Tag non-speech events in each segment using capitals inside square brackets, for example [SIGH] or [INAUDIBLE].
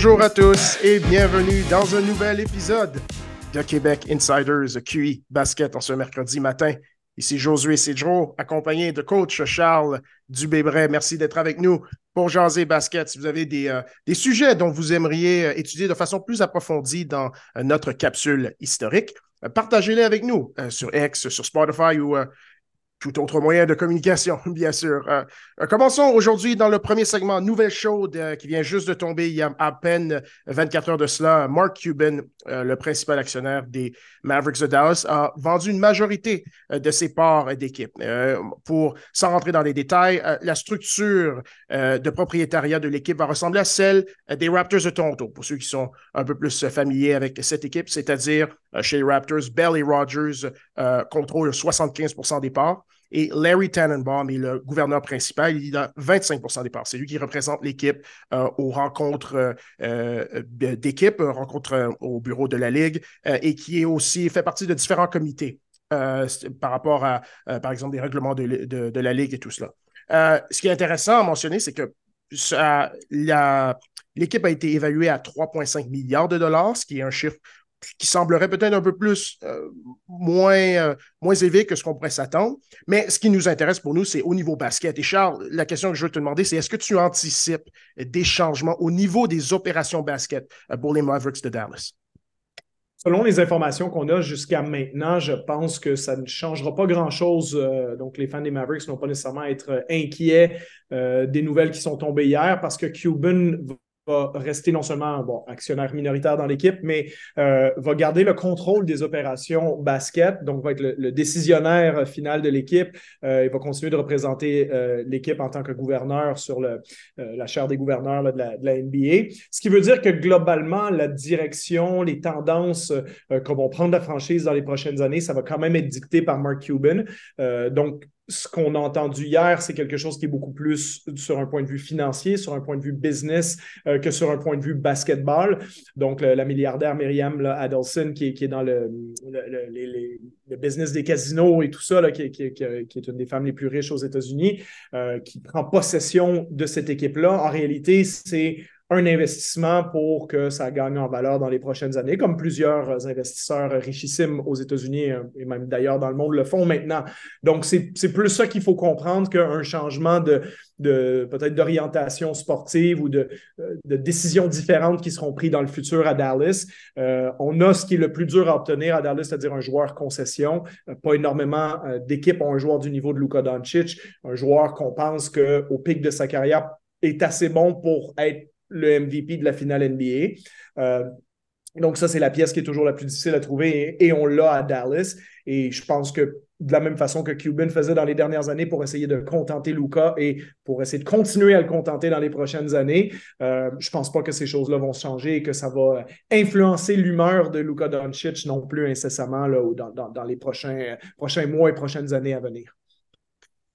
Bonjour à tous et bienvenue dans un nouvel épisode de Québec Insiders QI Basket en ce mercredi matin. Ici Josué Cédro, accompagné de coach Charles Dubébret. Merci d'être avec nous pour jaser basket. Si vous avez des, euh, des sujets dont vous aimeriez euh, étudier de façon plus approfondie dans euh, notre capsule historique, partagez-les avec nous sur X, sur Spotify ou tout autre moyen de communication, [LAUGHS] bien sûr. Euh, euh, commençons aujourd'hui dans le premier segment, nouvelle chaude euh, qui vient juste de tomber il y a à peine 24 heures de cela. Mark Cuban, le principal actionnaire des Mavericks de Dallas, a vendu une majorité de ses parts d'équipe. pour, sans rentrer dans les détails, la structure de propriétariat de l'équipe va ressembler à celle des Raptors de Toronto, pour ceux qui sont un peu plus familiers avec cette équipe, c'est-à-dire chez les Raptors, Belly Rogers contrôle 75% des parts. Et Larry Tannenbaum est le gouverneur principal. Il a 25% des parts. C'est lui qui représente l'équipe euh, aux rencontres euh, euh, d'équipe, rencontres au bureau de la Ligue, et qui est aussi fait partie de différents comités par rapport à, par exemple, des règlements de, la Ligue et tout cela. ce qui est intéressant à mentionner, c'est que l'équipe a été évaluée à 3,5 milliards de dollars, ce qui est un chiffre qui semblerait peut-être un peu plus euh, moins, euh, moins élevé que ce qu'on pourrait s'attendre. Mais ce qui nous intéresse pour nous, c'est au niveau basket. Et Charles, la question que je veux te demander, c'est est-ce que tu anticipes des changements au niveau des opérations basket euh, pour les Mavericks de Dallas? Selon les informations qu'on a jusqu'à maintenant, je pense que ça ne changera pas grand-chose. donc, les fans des Mavericks n'ont pas nécessairement à être inquiets des nouvelles qui sont tombées hier parce que Cuban va rester non seulement bon, actionnaire minoritaire dans l'équipe, mais euh, va garder le contrôle des opérations basket, donc va être le, décisionnaire final de l'équipe. Euh, il va continuer de représenter euh, l'équipe en tant que gouverneur sur le, la chaire des gouverneurs de, la, de, la, NBA. Ce qui veut dire que globalement, la direction, les tendances qu'on va prendre la franchise dans les prochaines années, ça va quand même être dicté par Mark Cuban. donc, ce qu'on a entendu hier, c'est quelque chose qui est beaucoup plus sur un point de vue financier, sur un point de vue business euh, que sur un point de vue basketball. Donc, la milliardaire Myriam Adelson, qui, est dans le, business des casinos et tout ça, qui, est une des femmes les plus riches aux États-Unis, euh, qui prend possession de cette équipe-là. En réalité, c'est un investissement pour que ça gagne en valeur dans les prochaines années, comme plusieurs investisseurs richissimes aux États-Unis euh, et même d'ailleurs dans le monde le font maintenant. Donc, c'est plus ça qu'il faut comprendre qu'un changement de, de peut-être d'orientation sportive ou de, de, décisions différentes qui seront prises dans le futur à Dallas. Euh, on a ce qui est le plus dur à obtenir à Dallas, c'est-à-dire un joueur concession. Euh, pas énormément d'équipes ont un joueur du niveau de Luka Doncic, un joueur qu'on pense qu'au pic de sa carrière est assez bon pour être le MVP de la finale NBA. Euh, donc, ça, c'est la pièce qui est toujours la plus difficile à trouver et, on l'a à Dallas. Et je pense que de la même façon que Cuban faisait dans les dernières années pour essayer de contenter Luca et pour essayer de continuer à le contenter dans les prochaines années, euh, je pense pas que ces choses-là vont changer et que ça va influencer l'humeur de Luca Doncic non plus incessamment là, dans, dans, les prochains, prochains mois et prochaines années à venir.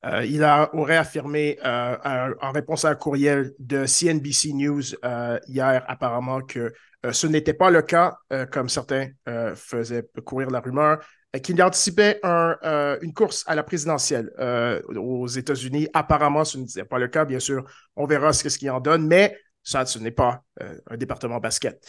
Euh, il a, aurait affirmé euh, en réponse à un courriel de CNBC News euh, hier apparemment que ce n'était pas le cas, comme certains faisaient courir la rumeur, qu'il anticipait une course à la présidentielle aux États-Unis. Apparemment, ce n'était pas le cas. Bien sûr, on verra ce, ce qu'il en donne, mais ça, ce n'est pas un département basket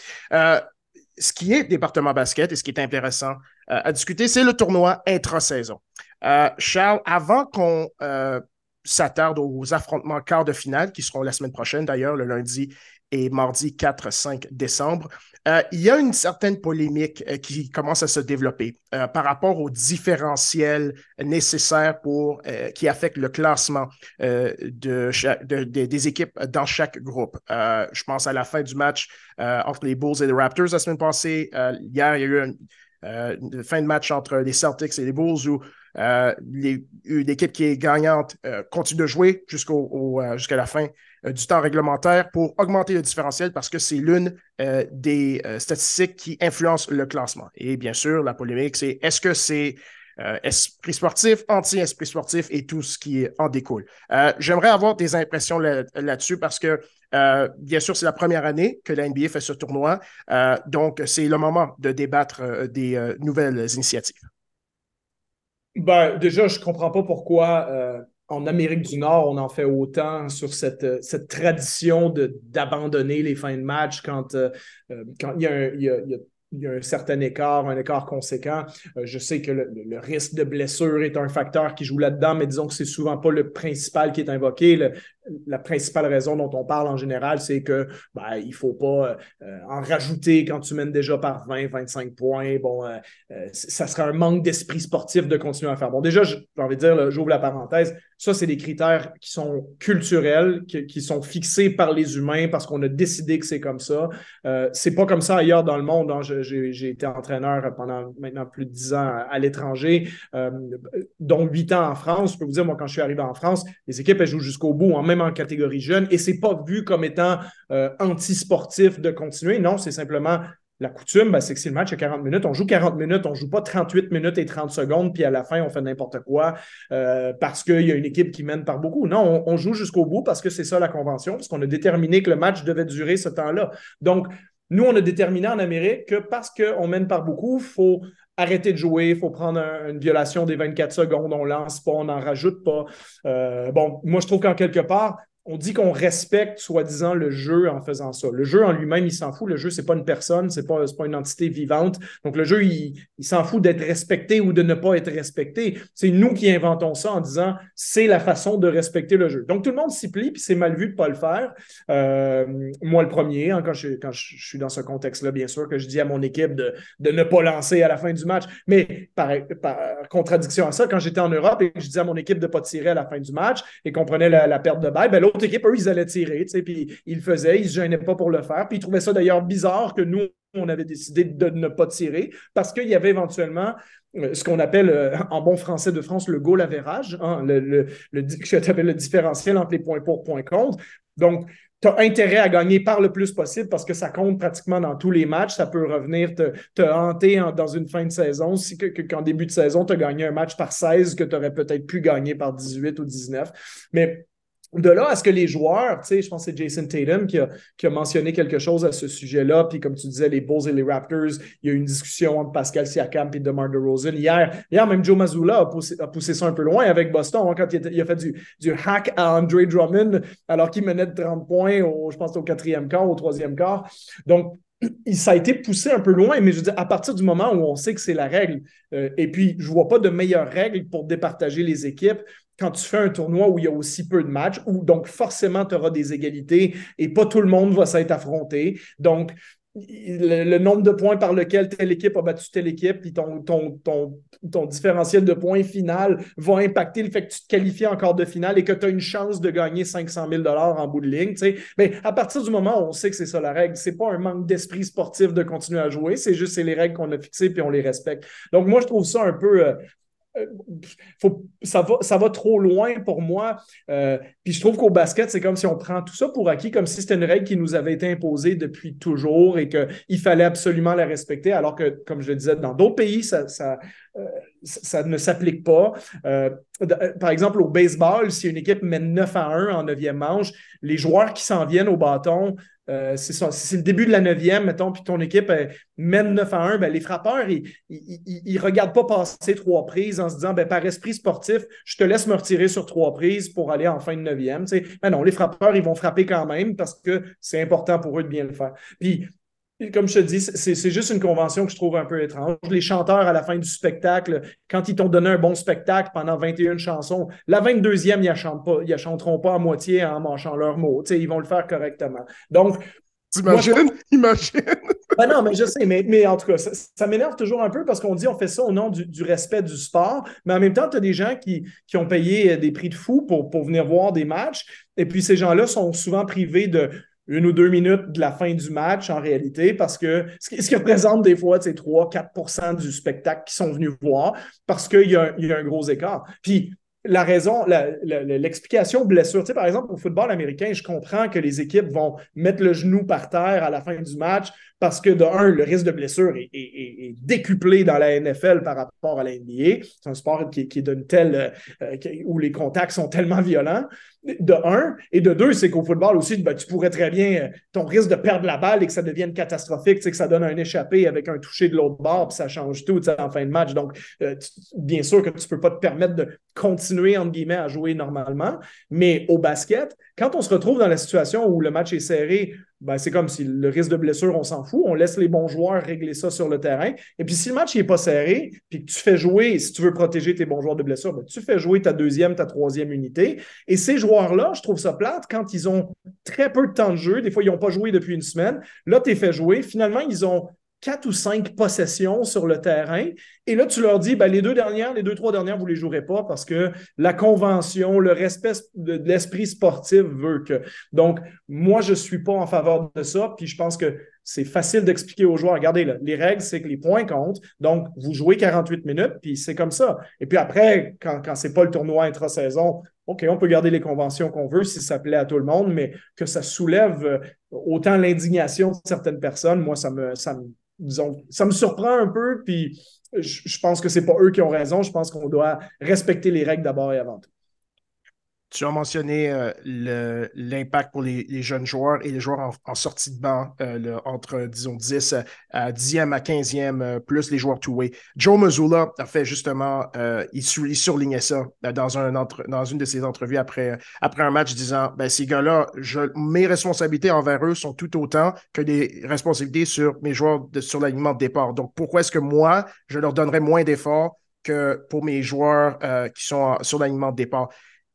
ce qui est département basket et ce qui est intéressant à discuter, c'est le tournoi intra-saison. Euh, Charles, avant qu'on euh, s'attarde aux affrontements quart de finale, qui seront la semaine prochaine d'ailleurs, le lundi et mardi 4-5 décembre, euh, il y a une certaine polémique qui commence à se développer par rapport aux différentiels nécessaires pour, qui affectent le classement de, des équipes dans chaque groupe. je pense à la fin du match entre les Bulls et les Raptors la semaine passée. hier, il y a eu une, fin de match entre les Celtics et les Bulls où euh, l'équipe qui est gagnante euh, continue de jouer euh, jusqu'à la fin du temps réglementaire pour augmenter le différentiel parce que c'est l'une des statistiques qui influence le classement. Et bien sûr, la polémique, c'est est-ce que c'est esprit sportif, anti-esprit sportif et tout ce qui en découle. J'aimerais avoir des impressions là-dessus parce que, bien sûr, c'est la première année que la NBA fait ce tournoi. donc, c'est le moment de débattre des nouvelles initiatives. Ben, déjà, je ne comprends pas pourquoi, euh, en Amérique du Nord, on en fait autant sur cette, cette tradition d'abandonner les fins de match quand, quand il, y a il, y a, un certain écart, un écart conséquent. Euh, je sais que le, risque de blessure est un facteur qui joue là-dedans, mais disons que c'est souvent pas le principal qui est invoqué. La principale raison dont on parle en général, c'est que ben, il faut pas euh, en rajouter quand tu mènes déjà par 20, 25 points. Bon, euh, ça serait un manque d'esprit sportif de continuer à faire. Bon, déjà, j'ai envie de dire, j'ouvre la parenthèse, ça, c'est des critères qui sont culturels, qui, sont fixés par les humains parce qu'on a décidé que c'est comme ça. Euh, c'est pas comme ça ailleurs dans le monde. Hein. J'ai été entraîneur pendant maintenant plus de dix ans à, l'étranger, euh, dont huit ans en France. Je peux vous dire, moi, quand je suis arrivé en France, les équipes, elles jouent jusqu'au bout, hein, en catégorie jeune, et c'est pas vu comme étant euh, anti-sportif de continuer. Non, c'est simplement la coutume, ben, c'est que si le match a 40 minutes, on joue 40 minutes, on ne joue pas 38 minutes et 30 secondes, puis à la fin, on fait n'importe quoi euh, parce qu'il y a une équipe qui mène par beaucoup. Non, on, joue jusqu'au bout parce que c'est ça la convention, parce qu'on a déterminé que le match devait durer ce temps-là. Donc, nous, on a déterminé en Amérique que parce qu'on mène par beaucoup, il faut arrêter de jouer, il faut prendre une violation des 24 secondes, on lance pas, on n'en rajoute pas. Euh, bon, moi, je trouve qu'en quelque part, on dit qu'on respecte soi-disant le jeu en faisant ça. Le jeu en lui-même, il s'en fout. Le jeu, c'est pas une personne, c'est pas, pas une entité vivante. Donc, le jeu, il, s'en fout d'être respecté ou de ne pas être respecté. C'est nous qui inventons ça en disant c'est la façon de respecter le jeu. Donc, tout le monde s'y plie, puis c'est mal vu de pas le faire. Euh, moi, le premier, hein, quand, je, quand suis dans ce contexte-là, bien sûr, que je dis à mon équipe de, ne pas lancer à la fin du match. Mais par, par contradiction à ça, quand j'étais en Europe et que je disais à mon équipe de ne pas tirer à la fin du match et qu'on prenait la, perte de balle, ben, l'autre équipe, eux, ils allaient tirer, puis ils le faisaient, ils ne se gênaient pas pour le faire. Puis ils trouvaient ça d'ailleurs bizarre que nous, on avait décidé de ne pas tirer parce qu'il y avait éventuellement euh, ce qu'on appelle euh, en bon français de France le goal average, hein, le, le, le, le différentiel entre les points pour points contre. Donc, tu as intérêt à gagner par le plus possible parce que ça compte pratiquement dans tous les matchs. Ça peut revenir te, te hanter dans une fin de saison. Si que, qu'en début de saison, tu as gagné un match par 16 que tu aurais peut-être pu gagner par 18 ou 19. Mais de là à ce que les joueurs, tu sais, je pense que c'est Jason Tatum qui a, mentionné quelque chose à ce sujet-là. Puis comme tu disais, les Bulls et les Raptors, il y a eu une discussion entre Pascal Siakam et DeMar DeRozan. Hier, hier, même Joe Mazzulla a poussé, ça un peu loin avec Boston hein, quand il, a fait du, hack à Andre Drummond alors qu'il menait de 30 points, je pense, au quatrième quart, au troisième quart. Donc, ça a été poussé un peu loin, mais je veux dire, à partir du moment où on sait que c'est la règle, euh, et puis je ne vois pas de meilleure règle pour départager les équipes quand tu fais un tournoi où il y a aussi peu de matchs, où donc forcément tu auras des égalités et pas tout le monde va s'être affronté. Donc, le, nombre de points par lequel telle équipe a battu telle équipe, puis ton, ton, ton, différentiel de points final va impacter le fait que tu te qualifies encore de finale et que tu as une chance de gagner 500 000 en bout de ligne. Mais à partir du moment où on sait que c'est ça la règle, c'est pas un manque d'esprit sportif de continuer à jouer, c'est juste c'est les règles qu'on a fixées puis on les respecte. Donc moi, je trouve ça un peu, euh, faut, ça, va, ça va trop loin pour moi. Euh, puis je trouve qu'au basket, c'est comme si on prend tout ça pour acquis, comme si c'était une règle qui nous avait été imposée depuis toujours et qu'il fallait absolument la respecter, alors que, comme je le disais, dans d'autres pays, ça, ça, euh, ne s'applique pas. par exemple, au baseball, si une équipe mène 9 à 1 en 9e manche, les joueurs qui s'en viennent au bâton euh, c'est le début de la neuvième, mettons, puis ton équipe mène 9 à 1, ben, les frappeurs, ils ne regardent pas passer trois prises en se disant, ben, par esprit sportif, je te laisse me retirer sur trois prises pour aller en fin de neuvième. Ben non, les frappeurs, ils vont frapper quand même parce que c'est important pour eux de bien le faire. Puis comme je te dis, c'est juste une convention que je trouve un peu étrange. Les chanteurs, à la fin du spectacle, quand ils t'ont donné un bon spectacle pendant 21 chansons, la 22e, ils ne la chanteront pas à moitié en manchant leurs mots. ils vont le faire correctement. Donc, [LAUGHS] Imagine, imagine. [LAUGHS] Ben non, mais je sais, mais, mais en tout cas, ça, m'énerve toujours un peu parce qu'on dit on fait ça au nom du, respect du sport, mais en même temps, tu as des gens qui, qui, ont payé des prix de fou pour, pour venir voir des matchs, et puis ces gens-là sont souvent privés de une ou deux minutes de la fin du match en réalité, parce que ce qui, représente des fois, c'est 3-4% du spectacle qui sont venus voir parce qu'il y, a un gros écart. Puis la raison, l'explication blessure, tu sais, par exemple, au football américain, je comprends que les équipes vont mettre le genou par terre à la fin du match parce que, de un, le risque de blessure est, décuplé dans la NFL par rapport à la NBA. C'est un sport qui, d'une telle, euh, où les contacts sont tellement violents. De un. Et de deux, c'est qu'au football aussi, ben, tu pourrais très bien, ton risque de perdre la balle et que ça devienne catastrophique, que ça donne un échappé avec un toucher de l'autre bord, puis ça change tout en fin de match. Donc, bien sûr que tu ne peux pas te permettre de continuer, entre guillemets, à jouer normalement. Mais au basket, quand on se retrouve dans la situation où le match est serré, ben, c'est comme si le risque de blessure, on s'en fout. On laisse les bons joueurs régler ça sur le terrain. Et puis, si le match n'est pas serré, puis que tu fais jouer, si tu veux protéger tes bons joueurs de blessure, ben, tu fais jouer ta deuxième, ta troisième unité. Et ces joueurs-là, je trouve ça plate quand ils ont très peu de temps de jeu. Des fois, ils n'ont pas joué depuis une semaine. Là, tu es fait jouer. Finalement, ils ont quatre ou cinq possessions sur le terrain. Et là, tu leur dis, ben, les deux dernières, les deux, trois dernières, vous ne les jouerez pas parce que la convention, le respect de, l'esprit sportif veut que. Donc, moi, je ne suis pas en faveur de ça. Puis je pense que c'est facile d'expliquer aux joueurs, regardez, les règles, c'est que les points comptent. Donc, vous jouez 48 minutes, puis c'est comme ça. Et puis après, quand, quand ce n'est pas le tournoi intra-saison, OK, on peut garder les conventions qu'on veut si ça plaît à tout le monde, mais que ça soulève euh, autant l'indignation de certaines personnes, moi, ça me, ça me disons, ça me surprend un peu, puis je, pense que c'est pas eux qui ont raison. Je pense qu'on doit respecter les règles d'abord et avant tout. Tu as mentionné euh, l'impact pour les, jeunes joueurs et les joueurs en, sortie de banc euh, entre, disons, 10 à 10e à 15e, euh, plus les joueurs two-way. Joe Mazzulla a fait justement, il, surlignait ça dans, un dans une de ses entrevues après, un match, disant ben, ces gars-là, mes responsabilités envers eux sont tout autant que des responsabilités sur mes joueurs sur l'alignement de départ. Donc, pourquoi est-ce que moi, je leur donnerais moins d'efforts que pour mes joueurs qui sont sur l'alignement de départ?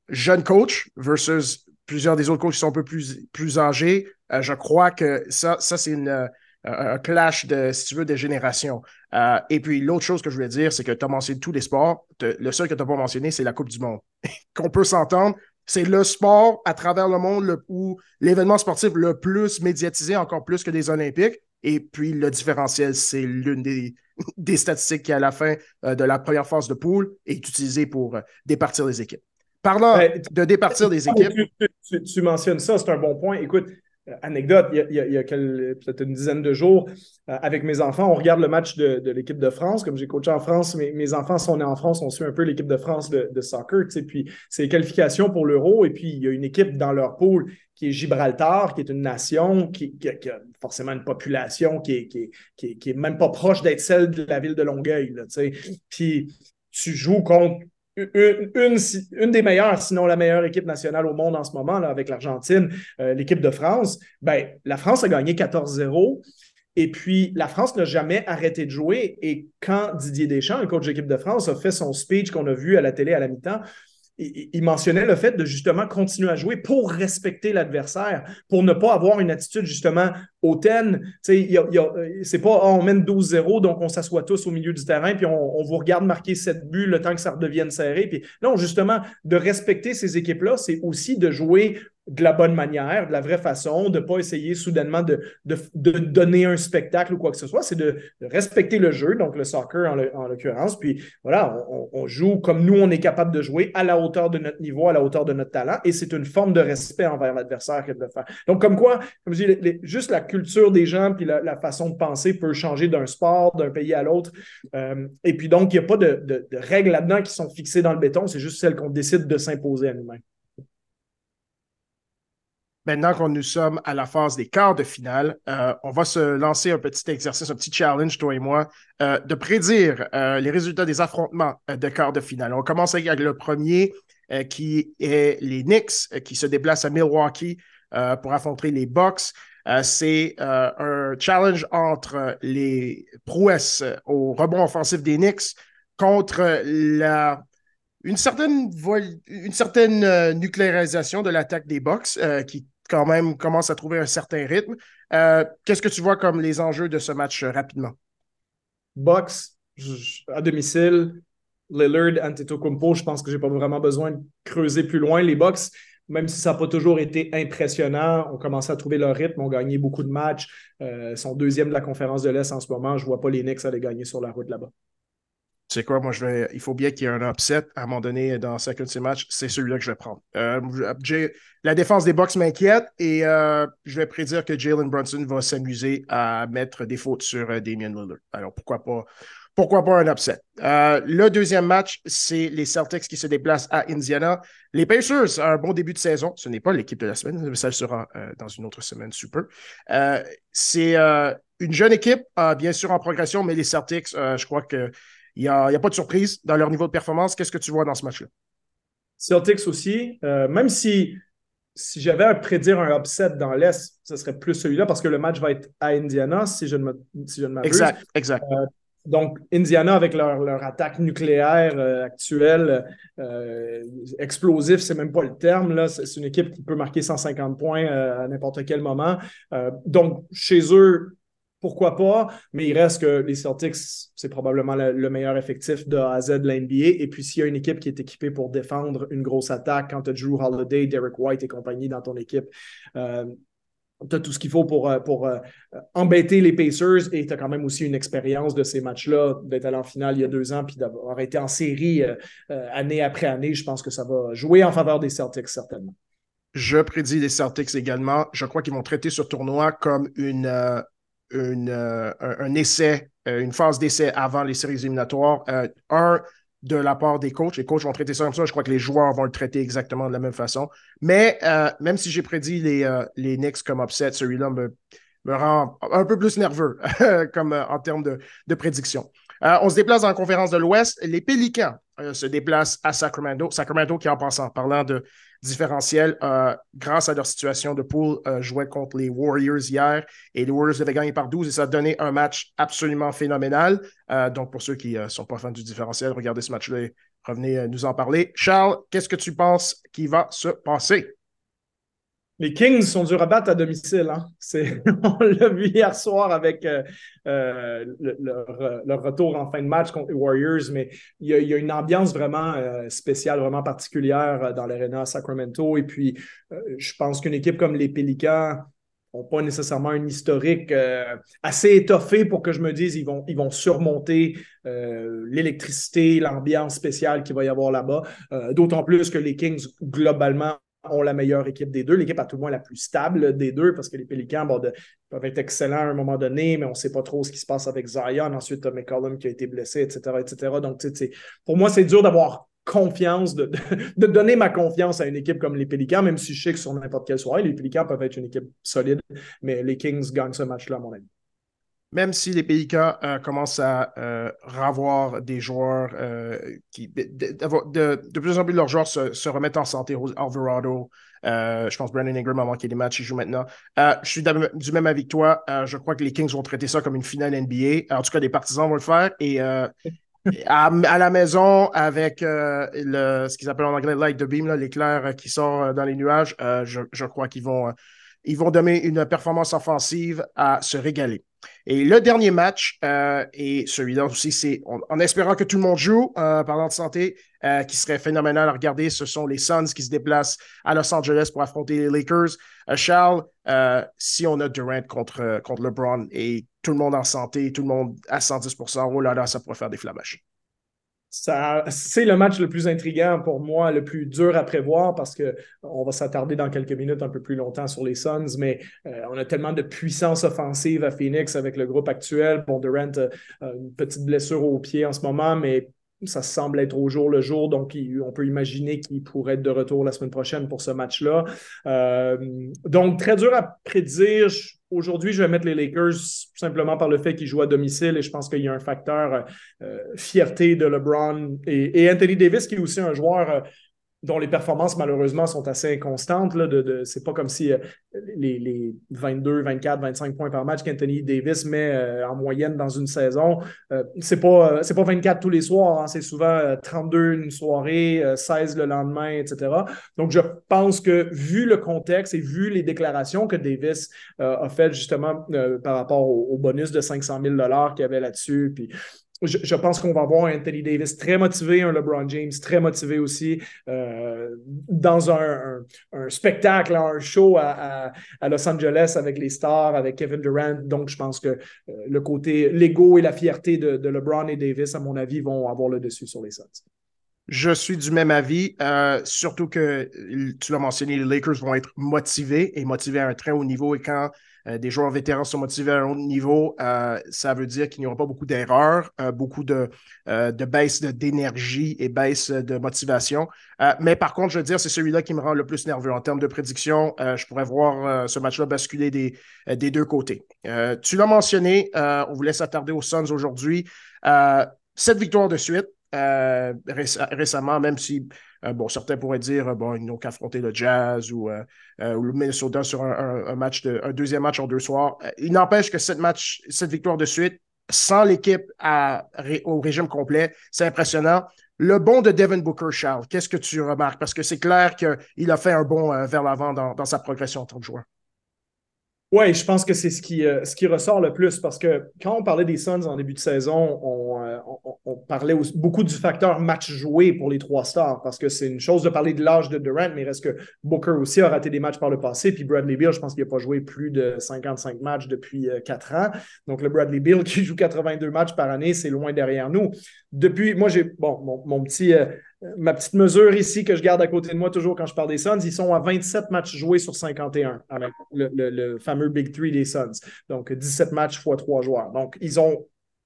Jeune coach versus plusieurs des autres coachs qui sont un peu plus, plus âgés, euh, je crois que ça, ça c'est euh, un clash de, si tu veux, de générations. Euh, et puis, l'autre chose que je voulais dire, c'est que tu as mentionné tous les sports. Le seul que tu n'as pas mentionné, c'est la Coupe du Monde. [LAUGHS] Qu'on peut s'entendre, c'est le sport à travers le monde où l'événement sportif le plus médiatisé, encore plus que des Olympiques. Et puis, le différentiel, c'est l'une des, [LAUGHS] des statistiques qui, à la fin de la première phase de poule, est utilisée pour départir les équipes. Parlant ben, de départir des équipes. Tu, mentionnes ça, c'est un bon point. Écoute, euh, anecdote, il y a, peut-être une dizaine de jours, euh, avec mes enfants, on regarde le match de, l'équipe de France. Comme j'ai coaché en France, mes, mes, enfants sont nés en France, on suit un peu l'équipe de France de, soccer. Puis c'est les qualifications pour l'Euro. Et puis il y a une équipe dans leur pool qui est Gibraltar, qui est une nation qui, a forcément une population qui est, qui est, même pas proche d'être celle de la ville de Longueuil. puis tu joues contre une, des meilleures, sinon la meilleure équipe nationale au monde en ce moment, avec l'Argentine, euh, l'équipe de France, ben, la France a gagné 14-0. Et puis, la France n'a jamais arrêté de jouer. Et quand Didier Deschamps, le coach d'équipe de France, a fait son speech qu'on a vu à la télé à la mi-temps, il, mentionnait le fait de justement continuer à jouer pour respecter l'adversaire, pour ne pas avoir une attitude justement hautaine. C'est pas ah, on mène 12-0, donc on s'assoit tous au milieu du terrain, puis on, vous regarde marquer cette bulle le temps que ça redevienne serré. Puis non, justement, de respecter ces équipes-là, c'est aussi de jouer de la bonne manière, de la vraie façon, de ne pas essayer soudainement de, donner un spectacle ou quoi que ce soit. C'est de, respecter le jeu, donc le soccer en, l'occurrence. Puis voilà, on, joue comme nous, on est capable de jouer à la hauteur de notre niveau, à la hauteur de notre talent. Et c'est une forme de respect envers l'adversaire que de le faire. Donc, comme quoi, comme je dis, juste la culture des gens puis la, façon de penser peut changer d'un sport, d'un pays à l'autre. Euh, et puis donc, il n'y a pas de, de règles là-dedans qui sont fixées dans le béton. C'est juste celles qu'on décide de s'imposer à nous-mêmes maintenant qu'on nous sommes à la phase des quarts de finale, euh, on va se lancer un petit exercice, un petit challenge, toi et moi, euh, de prédire euh, les résultats des affrontements de quarts de finale. On commence avec le premier, qui est les Knicks, qui se déplacent à Milwaukee pour affronter les Bucks. C'est un challenge entre les prouesses au rebond offensif des Knicks contre la une certaine, une certaine nucléarisation de l'attaque des Bucks qui quand même commence à trouver un certain rythme. Euh, qu'est-ce que tu vois comme les enjeux de ce match euh, rapidement? Box à domicile, Lillard, Antetokounmpo, je pense que je n'ai pas vraiment besoin de creuser plus loin. Les Bucks, même si ça n'a pas toujours été impressionnant, ont commencé à trouver leur rythme, ont gagné beaucoup de matchs, euh, sont deuxième de la conférence de l'Est en ce moment. Je ne vois pas les Knicks aller gagner sur la route là-bas sais quoi, moi, je vais, il faut bien qu'il y ait un upset à un moment donné dans chacun de ces matchs. C'est celui-là que je vais prendre. Euh, la défense des Bucks m'inquiète et euh, je vais prédire que Jalen Brunson va s'amuser à mettre des fautes sur euh, Damien Lillard. Alors, pourquoi pas, pourquoi pas un upset? Euh, le deuxième match, c'est les Celtics qui se déplacent à Indiana. Les Pacers, un bon début de saison. Ce n'est pas l'équipe de la semaine, mais ça sera dans une autre semaine super. C'est une jeune équipe, bien sûr en progression, mais les Celtics, je crois qu'il n'y a, a, pas de surprise dans leur niveau de performance. Qu'est-ce que tu vois dans ce match-là? Celtics aussi, même si si j'avais à prédire un upset dans l'Est, ce serait plus celui-là parce que le match va être à Indiana, si je ne m'abuse. exact, exact. Donc, Indiana, avec leur, attaque nucléaire euh, actuelle, euh, explosif, c'est même pas le terme. C'est une équipe qui peut marquer 150 points euh, à n'importe quel moment. donc, chez eux, pourquoi pas, mais il reste que les Celtics, c'est probablement le, meilleur effectif de A à Z de l'NBA. Et puis, s'il y a une équipe qui est équipée pour défendre une grosse attaque, quand tu as Drew Holiday, Derek White et compagnie dans ton équipe, tu as tout ce qu'il faut pour, euh, euh, embêter les Pacers et tu as quand même aussi une expérience de ces matchs-là, d'être allé en finale il y a deux ans puis d'avoir été en série euh, année après année. Je pense que ça va jouer en faveur des Celtics, certainement. Je prédis les Celtics également. Je crois qu'ils vont traiter ce tournoi comme une, un, essai, une phase d'essai avant les séries éliminatoires. un, de la part des coachs. Les coachs vont traiter ça comme ça. Je crois que les joueurs vont le traiter exactement de la même façon. Mais euh, même si j'ai prédit les, euh, les Knicks comme upset, celui-là me, me, rend un peu plus nerveux [LAUGHS] comme, euh, en termes de, de prédiction. on se déplace dans la conférence de l'Ouest. Les Pélicans se déplacent à Sacramento. Sacramento qui, en passant, parlant de différentiel euh, grâce à leur situation de pool, euh, jouait contre les Warriors hier et les Warriors avaient gagné par 12 et ça a donné un match absolument phénoménal. Euh, donc, pour ceux qui ne sont pas fans du différentiel, regardez ce match-là et revenez nous en parler. Charles, qu'est-ce que tu penses qui va se passer? Les Kings sont durs à battre à domicile. Hein? [LAUGHS] On l'a vu hier soir avec euh, euh, leur, retour en fin de match contre les Warriors, mais il y a, une ambiance vraiment euh, spéciale, vraiment particulière dans l'arena à Sacramento. Et puis, je pense qu'une équipe comme les Pelicans n'ont pas nécessairement un historique assez étoffé pour que je me dise ils vont, ils vont surmonter l'électricité, l'ambiance spéciale qu'il va y avoir là-bas. D'autant plus que les Kings, globalement, ont la meilleure équipe des deux, l'équipe à tout le moins la plus stable des deux, parce que les Pélicans peuvent être excellents à un moment donné, mais on ne sait pas trop ce qui se passe avec Zion. Ensuite, as McCollum qui a été blessé, etc. etc. Donc, pour moi, c'est dur d'avoir confiance, de, de, donner ma confiance à une équipe comme les Pélicans, même si je sais que sur n'importe quelle soirée, les Pélicans peuvent être une équipe solide, mais les Kings gagnent ce match-là, à mon avis même si les Pélicans euh, commencent à euh, revoir des joueurs euh, qui, de, plus en plus leurs joueurs se, remettent en santé. Alvarado, je pense Brandon Ingram a manqué des matchs, il joue maintenant. je suis du même avis que toi. je crois que les Kings vont traiter ça comme une finale NBA. En tout cas, les partisans vont le faire. Et [LAUGHS] à, la maison, avec le, ce qu'ils appellent en anglais light the beam, l'éclair qui sort dans les nuages, je, je, crois qu'ils vont, ils vont donner une performance offensive à se régaler. Et le dernier match, euh, et celui-là aussi, c'est en, espérant que tout le monde joue, euh, parlant de santé, euh, qui serait phénoménal à regarder, ce sont les Suns qui se déplacent à Los Angeles pour affronter les Lakers. Charles, si on a Durant contre, contre LeBron et tout le monde en santé, tout le monde à 110% oh là là, ça pourrait faire des flamèches c'est le match le plus intriguant pour moi, le plus dur à prévoir parce qu'on va s'attarder dans quelques minutes un peu plus longtemps sur les Suns, mais euh, on a tellement de puissance offensive à Phoenix avec le groupe actuel. Bon, Durant a une petite blessure au pied en ce moment, mais ça semble être au jour le jour, donc on peut imaginer qu'il pourrait être de retour la semaine prochaine pour ce match-là. Euh, donc, très dur à prédire. Aujourd'hui, je vais mettre les Lakers simplement par le fait qu'ils jouent à domicile et je pense qu'il y a un facteur euh, fierté de LeBron et, Anthony Davis qui est aussi un joueur euh, dont les performances, malheureusement, sont assez inconstantes. Là, de, c'est pas comme si euh, les, 22, 24, 25 points par match qu'Anthony Davis met euh, en moyenne dans une saison, euh, c'est pas, c'est pas 24 tous les soirs. Hein. c'est souvent 32 une soirée, 16 le lendemain, etc. Donc, je pense que vu le contexte et vu les déclarations que Davis a faites justement par rapport au, bonus de 500 000 qu'il y avait là-dessus, puis je, pense qu'on va voir Anthony Davis très motivé, un LeBron James très motivé aussi, euh, dans un, spectacle, un show à, Los Angeles avec les stars, avec Kevin Durant. Donc, je pense que euh, le côté l'ego et la fierté de, LeBron et Davis, à mon avis, vont avoir le dessus sur les Suns. Je suis du même avis, euh, surtout que tu l'as mentionné, les Lakers vont être motivés et motivés à un très haut niveau. Et quand des joueurs vétérans sont motivés à un haut niveau, euh, ça veut dire qu'il n'y aura pas beaucoup d'erreurs, beaucoup de, baisse d'énergie et baisse de motivation. mais par contre, je veux dire, c'est celui-là qui me rend le plus nerveux. En termes de prédiction, je pourrais voir ce match-là basculer des, des deux côtés. tu l'as mentionné, on vous laisse attarder aux Suns aujourd'hui. Cette victoire de suite. Euh, récemment, même si euh, bon, certains pourraient dire euh, bon, ils n'ont qu'affronter le Jazz ou, le Minnesota sur un, match de, un deuxième match en deux soirs. il n'empêche que cette, match, cette victoire de suite, sans l'équipe au régime complet, c'est impressionnant. Le bon de Devin Booker, Charles, qu'est-ce que tu remarques? Parce que c'est clair qu'il a fait un bon vers l'avant dans, sa progression en tant que joueur. Oui, je pense que c'est ce qui, euh, ce qui ressort le plus parce que quand on parlait des Suns en début de saison, on, euh, parlait beaucoup du facteur match joué pour les trois stars parce que c'est une chose de parler de l'âge de Durant, mais reste que Booker aussi a raté des matchs par le passé. Puis Bradley Beal, je pense qu'il n'a pas joué plus de 55 matchs depuis euh, quatre ans. Donc le Bradley Beal qui joue 82 matchs par année, c'est loin derrière nous. Depuis, moi, j'ai bon, mon, petit ma petite mesure ici que je garde à côté de moi toujours quand je parle des Suns, ils sont à 27 matchs joués sur 51 avec le, fameux Big Three des Suns. Donc 17 matchs fois 3 joueurs. Donc ils ont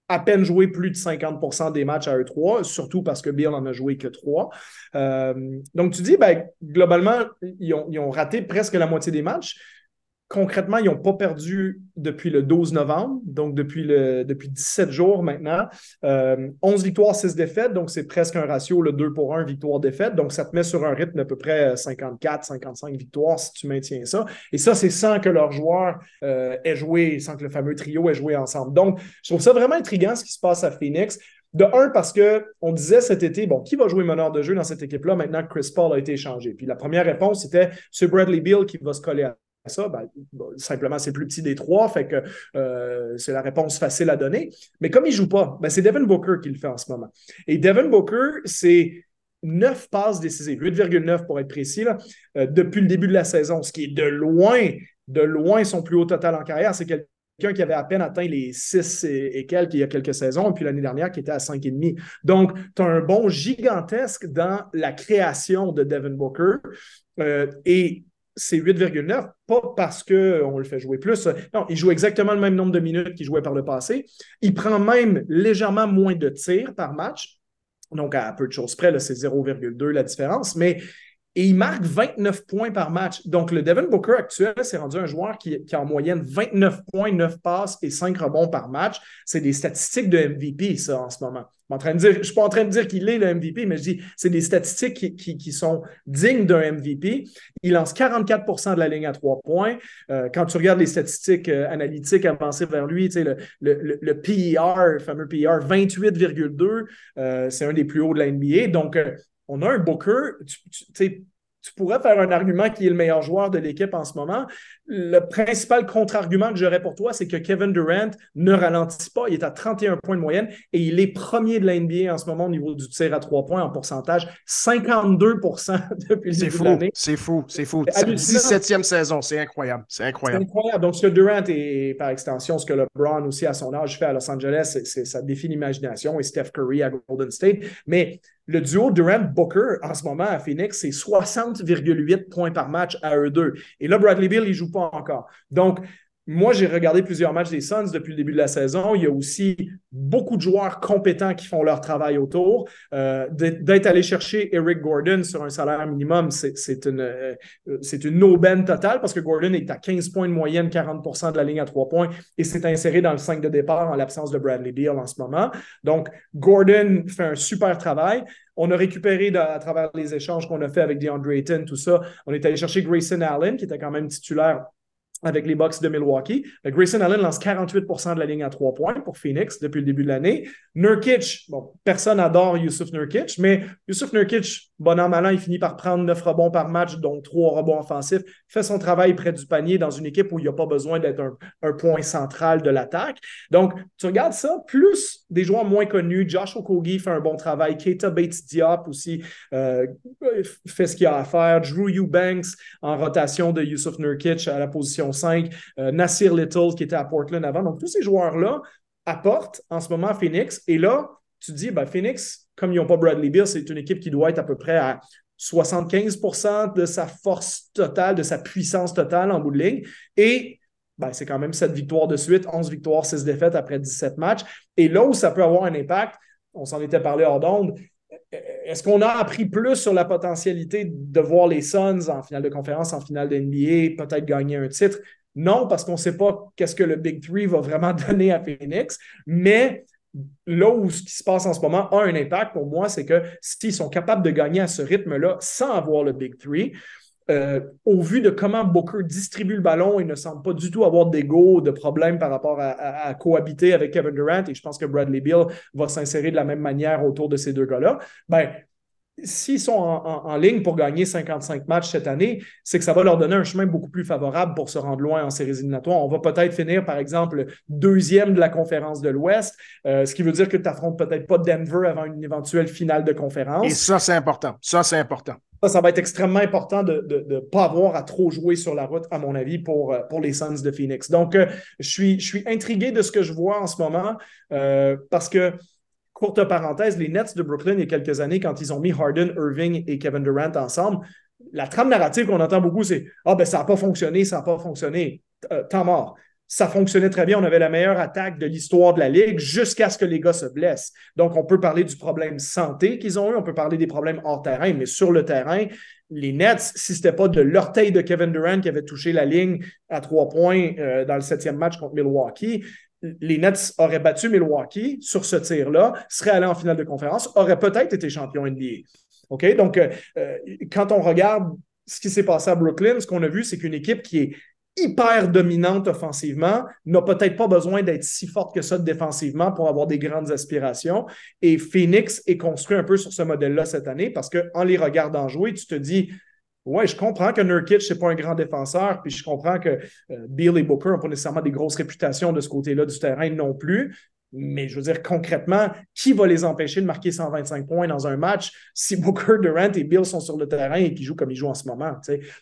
à peine joué plus de 50% des matchs à eux 3, surtout parce que Bill en a joué que 3. Euh, donc tu dis, ben, globalement, ils ont raté presque la moitié des matchs concrètement, ils n'ont pas perdu depuis le 12 novembre, donc depuis, le, depuis 17 jours maintenant. 11 euh, victoires, 6 défaites, donc c'est presque un ratio, le 2 pour 1 victoire-défaite. Donc ça te met sur un rythme d'à peu près 54, 55 victoires si tu maintiens ça. Et ça, c'est sans que leurs joueurs euh, aient joué, sans que le fameux trio ait joué ensemble. Donc, je trouve ça vraiment intriguant ce qui se passe à Phoenix. De un, parce qu'on disait cet été, bon, qui va jouer meneur de jeu dans cette équipe-là maintenant que Chris Paul a été échangé? Puis la première réponse, c'était ce Bradley Bill qui va se coller à ça, ben, simplement, c'est plus petit des trois, fait que euh, c'est la réponse facile à donner. Mais comme il ne joue pas, ben, c'est Devin Booker qui le fait en ce moment. Et Devin Booker, c'est 9 passes décisives, 8,9 pour être précis, euh, depuis le début de la saison, ce qui est de loin, de loin son plus haut total en carrière. C'est quelqu'un qui avait à peine atteint les 6 et, quelques il y a quelques saisons, et puis l'année dernière qui était à 5,5. Donc, tu as un bon gigantesque dans la création de Devin Booker. Euh, et c'est 8,9, pas parce qu'on le fait jouer plus. Non, il joue exactement le même nombre de minutes qu'il jouait par le passé. Il prend même légèrement moins de tirs par match. Donc, à peu de choses près, c'est 0,2 la différence. Mais et il marque 29 points par match. Donc, le Devin Booker actuel, c'est rendu un joueur qui, qui, a en moyenne 29 points, 9 passes et 5 rebonds par match. C'est des statistiques de MVP, ça, en ce moment. Je ne suis pas en train de dire qu'il est le MVP, mais je dis c'est des statistiques qui, sont dignes d'un MVP. Il lance 44% de la ligne à 3 points. Euh, quand tu regardes les statistiques euh, analytiques avancées vers lui, le, le, le, PER, le fameux PER, 28,2, euh, c'est un des plus hauts de la NBA. Donc, on a un Booker, tu, tu pourrais faire un argument qui est le meilleur joueur de l'équipe en ce moment. Le principal contre-argument que j'aurais pour toi, c'est que Kevin Durant ne ralentit pas. Il est à 31 points de moyenne et il est premier de la NBA en ce moment au niveau du tir à trois points en pourcentage. 52% [LAUGHS] depuis le début de l'année. C'est fou, c'est fou. C'est 17e saison, c'est incroyable. C'est incroyable. incroyable. Donc, ce que Durant et par extension, ce que LeBron aussi à son âge fait à Los Angeles, c'est, ça défie l'imagination et Steph Curry à Golden State. Mais le duo Durant-Booker, en ce moment, à Phoenix, c'est 60,8 points par match à eux deux. Et là, Bradley Bill, il joue pas encore. Donc, moi, j'ai regardé plusieurs matchs des Suns depuis le début de la saison. Il y a aussi beaucoup de joueurs compétents qui font leur travail autour. Euh, d'être allé chercher Eric Gordon sur un salaire minimum, c'est une, euh, une aubaine totale parce que Gordon est à 15 points de moyenne, 40% de la ligne à 3 points et c'est inséré dans le 5 de départ en l'absence de Bradley Beal en ce moment. Donc, Gordon fait un super travail. On a récupéré à travers les échanges qu'on a fait avec DeAndre Ayton, tout ça. On est allé chercher Grayson Allen, qui était quand même titulaire avec les Bucks de Milwaukee. Grayson Allen lance 48% de la ligne à trois points pour Phoenix depuis le début de l'année. Nurkic, bon, personne adore Yusuf Nurkic, mais Yusuf Nurkic, bon an, mal il finit par prendre neuf rebonds par match, donc trois rebonds offensifs, fait son travail près du panier dans une équipe où il n'y a pas besoin d'être un, point central de l'attaque. Donc, tu regardes ça, plus des joueurs moins connus, Josh Okogie fait un bon travail, Keita Bates Diop aussi euh, fait ce qu'il a à faire, Drew Eubanks en rotation de Yusuf Nurkic à la position 5, euh, Nasir Little qui était à Portland avant. Donc, tous ces joueurs-là apportent en ce moment Phoenix. Et là, tu dis, ben, Phoenix, comme ils n'ont pas Bradley Bill, c'est une équipe qui doit être à peu près à 75% de sa force totale, de sa puissance totale en bout de ligne. Et ben, c'est quand même 7 victoires de suite, 11 victoires, 6 défaites après 17 matchs. Et là où ça peut avoir un impact, on s'en était parlé hors d'onde, est-ce qu'on a appris plus sur la potentialité de voir les Suns en finale de conférence, en finale de NBA, peut-être gagner un titre? Non, parce qu'on ne sait pas qu'est-ce que le Big Three va vraiment [LAUGHS] donner à Phoenix, mais là où ce qui se passe en ce moment a un impact pour moi, c'est que s'ils sont capables de gagner à ce rythme-là sans avoir le Big Three, euh, au vu de comment Booker distribue le ballon, il ne semble pas du tout avoir d'ego, de problème par rapport à, cohabiter avec Kevin Durant. Et je pense que Bradley Bill va s'insérer de la même manière autour de ces deux gars-là. Ben, s'ils sont en, ligne pour gagner 55 matchs cette année, c'est que ça va leur donner un chemin beaucoup plus favorable pour se rendre loin en séries éliminatoires. On va peut-être finir, par exemple, deuxième de la conférence de l'Ouest, euh, ce qui veut dire que tu n'affrontes peut-être pas Denver avant une éventuelle finale de conférence. Et ça, c'est important. Ça, c'est important. Ça, ça va être extrêmement important de ne pas avoir à trop jouer sur la route, à mon avis, pour, euh, pour les Suns de Phoenix. Donc, euh, je, suis, je suis intrigué de ce que je vois en ce moment parce que courte parenthèse, les Nets de Brooklyn, il y a quelques années, quand ils ont mis Harden, Irving et Kevin Durant ensemble, la trame narrative qu'on entend beaucoup, c'est Ah, ben ça n'a pas fonctionné, ça n'a pas fonctionné. Euh, temps mort. Ça fonctionnait très bien. On avait la meilleure attaque de l'histoire de la Ligue jusqu'à ce que les gars se blessent. Donc, on peut parler du problème santé qu'ils ont eu, on peut parler des problèmes hors terrain, mais sur le terrain, les Nets, si ce n'était pas de l'orteil de Kevin Durant qui avait touché la ligne à trois points euh, dans le septième match contre Milwaukee, les Nets auraient battu Milwaukee sur ce tir-là, seraient allés en finale de conférence, auraient peut-être été champions NBA. OK? Donc, euh, euh, quand on regarde ce qui s'est passé à Brooklyn, ce qu'on a vu, c'est qu'une équipe qui est hyper dominante offensivement n'a peut-être pas besoin d'être si forte que ça défensivement pour avoir des grandes aspirations. Et Phoenix est construit un peu sur ce modèle-là cette année parce qu'en les regardant jouer, tu te dis, oui, je comprends que Nurkic, n'est pas un grand défenseur, puis je comprends que euh, Bill et Booker n'ont pas nécessairement des grosses réputations de ce côté-là du terrain non plus. Mais je veux dire, concrètement, qui va les empêcher de marquer 125 points dans un match si Booker, Durant et Bill sont sur le terrain et qu'ils jouent comme ils jouent en ce moment?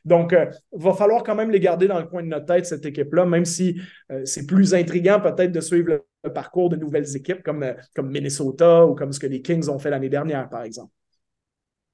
Donc, il euh, va falloir quand même les garder dans le coin de notre tête, cette équipe-là, même si euh, c'est plus intriguant peut-être de suivre le, parcours de nouvelles équipes comme, comme Minnesota ou comme ce que les Kings ont fait l'année dernière, par exemple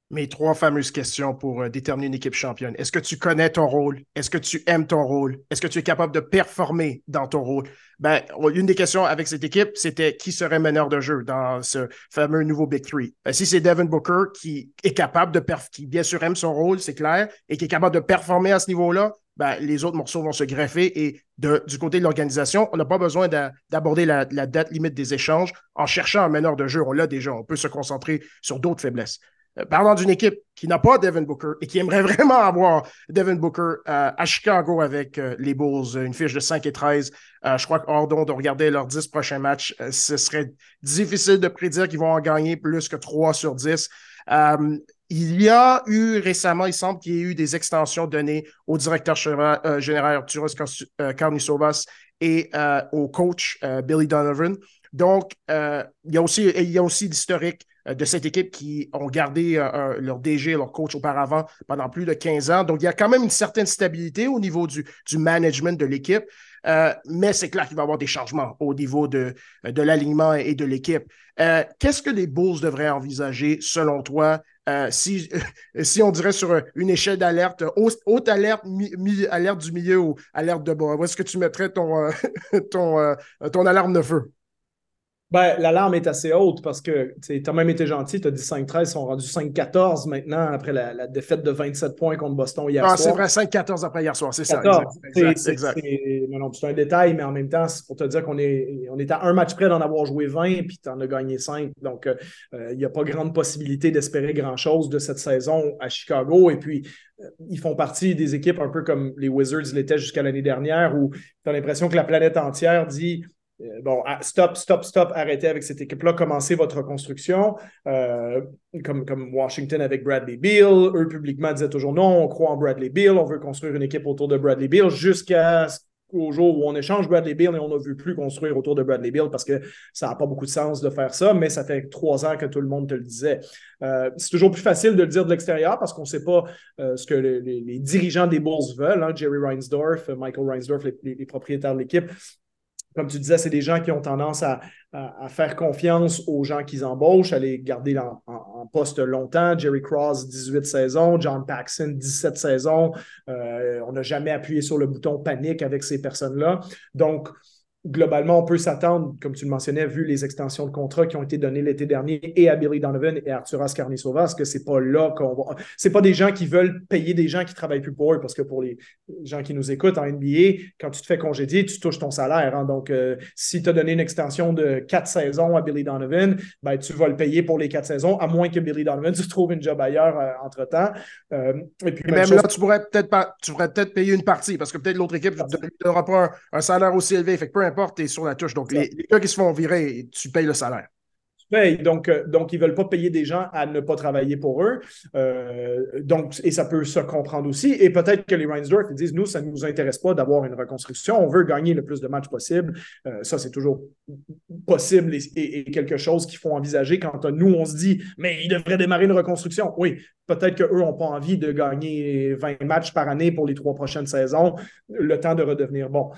mes trois fameuses questions pour euh, déterminer une équipe championne. Est-ce que tu connais ton rôle? Est-ce que tu aimes ton rôle? Est-ce que tu es capable de performer dans ton rôle? Ben, une des questions avec cette équipe, c'était qui serait meneur de jeu dans ce fameux nouveau Big Three? Ben, si c'est Devin Booker qui est capable de qui bien sûr aime son rôle, c'est clair, et qui est capable de performer à ce niveau-là, ben, les autres morceaux vont se greffer et du côté de l'organisation, on n'a pas besoin d'aborder la, la, date limite des échanges en cherchant un meneur de jeu. On l'a déjà. On peut se concentrer sur d'autres faiblesses. Euh, parlant d'une équipe qui n'a pas Devin Booker et qui aimerait [LAUGHS] vraiment avoir Devin Booker euh, à Chicago avec euh, les Bulls, une fiche de 5 et 13. je crois qu'Ordon de regarder leurs 10 prochains matchs, ce serait difficile de prédire qu'ils vont en gagner plus que 3 sur 10. il y a eu récemment, il semble qu'il y ait eu des extensions données au directeur général Arturos Karnisovas et au coach Billy Donovan. Donc, il y a aussi, il y a aussi l'historique de cette équipe qui ont gardé euh, leur DG, leur coach auparavant pendant plus de 15 ans. Donc, il y a quand même une certaine stabilité au niveau du, management de l'équipe. Euh, mais c'est clair qu'il va y avoir des changements au niveau de, l'alignement et de l'équipe. Qu'est-ce que les Bulls devraient envisager selon toi [LAUGHS] si, on dirait sur une échelle d'alerte, haute, alerte, alerte du milieu ou alerte de bas? Où est-ce que tu mettrais ton [LAUGHS] alarme de feu? Ben, l'alarme est assez haute parce que tu as même été gentil, tu as dit 5-13, ils sont rendus 5-14 maintenant après la, défaite de 27 points contre Boston hier ah, soir. C'est vrai, 5-14 après hier soir, c'est ça. C'est un détail, mais en même temps, c'est pour te dire qu'on est, on est à un match près d'en avoir joué 20 puis tu en as gagné 5. Donc, euh, euh, il n'y a pas grande possibilité d'espérer grand-chose de cette saison à Chicago. Et puis, euh, ils font partie des équipes un peu comme les Wizards l'étaient jusqu'à l'année dernière où tu as l'impression que la planète entière dit bon, ah, stop, stop, stop, arrêtez avec cette équipe-là, commencez votre reconstruction, euh, comme, Washington avec Bradley Beal. Eux, publiquement, disaient toujours non, on croit en Bradley Beal, on veut construire une équipe autour de Bradley Beal jusqu'au jour où on échange Bradley Beal et on ne veut plus construire autour de Bradley Beal parce que ça n'a pas beaucoup de sens de faire ça, mais ça fait trois ans que tout le monde te le disait. Euh, c'est toujours plus facile de le dire de l'extérieur parce qu'on ne sait pas ce que les, dirigeants des Bulls veulent. Hein. Jerry Reinsdorf, Michael Reinsdorf, les propriétaires de l'équipe, comme tu disais, c'est des gens qui ont tendance à, faire confiance aux gens qu'ils embauchent, à les garder en, poste longtemps. Jerry Cross, 18 saisons. John Paxson, 17 saisons. Euh, on n'a jamais appuyé sur le bouton panique avec ces personnes-là. Donc, globalement, on peut s'attendre, comme tu le mentionnais, vu les extensions de contrat qui ont été données l'été dernier et à Billy Donovan et à Arturas Carnisovas, que c'est pas là qu'on va. C'est pas des gens qui veulent payer des gens qui travaillent plus pour eux, parce que pour les gens qui nous écoutent en NBA, quand tu te fais congédier, tu touches ton salaire. Hein. Donc, euh, si tu as donné une extension de quatre saisons à Billy Donovan, ben, tu vas le payer pour les quatre saisons, à moins que Billy Donovan se trouve une job ailleurs euh, entre-temps. Euh, et puis, même là, tu pourrais peut-être tu pourrais peut-être payer une partie, parce que peut-être l'autre équipe ne donnera pas un, salaire aussi élevé. Fait que peu importe, tu es sur la touche. Donc, les, gars qui se font virer, tu payes le salaire. Donc, euh, donc, ils ne veulent pas payer des gens à ne pas travailler pour eux. Euh, donc, et ça peut se comprendre aussi. Et peut-être que les Reinsdorf disent Nous, ça ne nous intéresse pas d'avoir une reconstruction. On veut gagner le plus de matchs possible. Euh, ça, c'est toujours possible et, quelque chose qu'il faut envisager quand nous, on se dit Mais ils devraient démarrer une reconstruction. Oui, peut-être qu'eux n'ont pas envie de gagner 20 matchs par année pour les trois prochaines saisons, le temps de redevenir bon.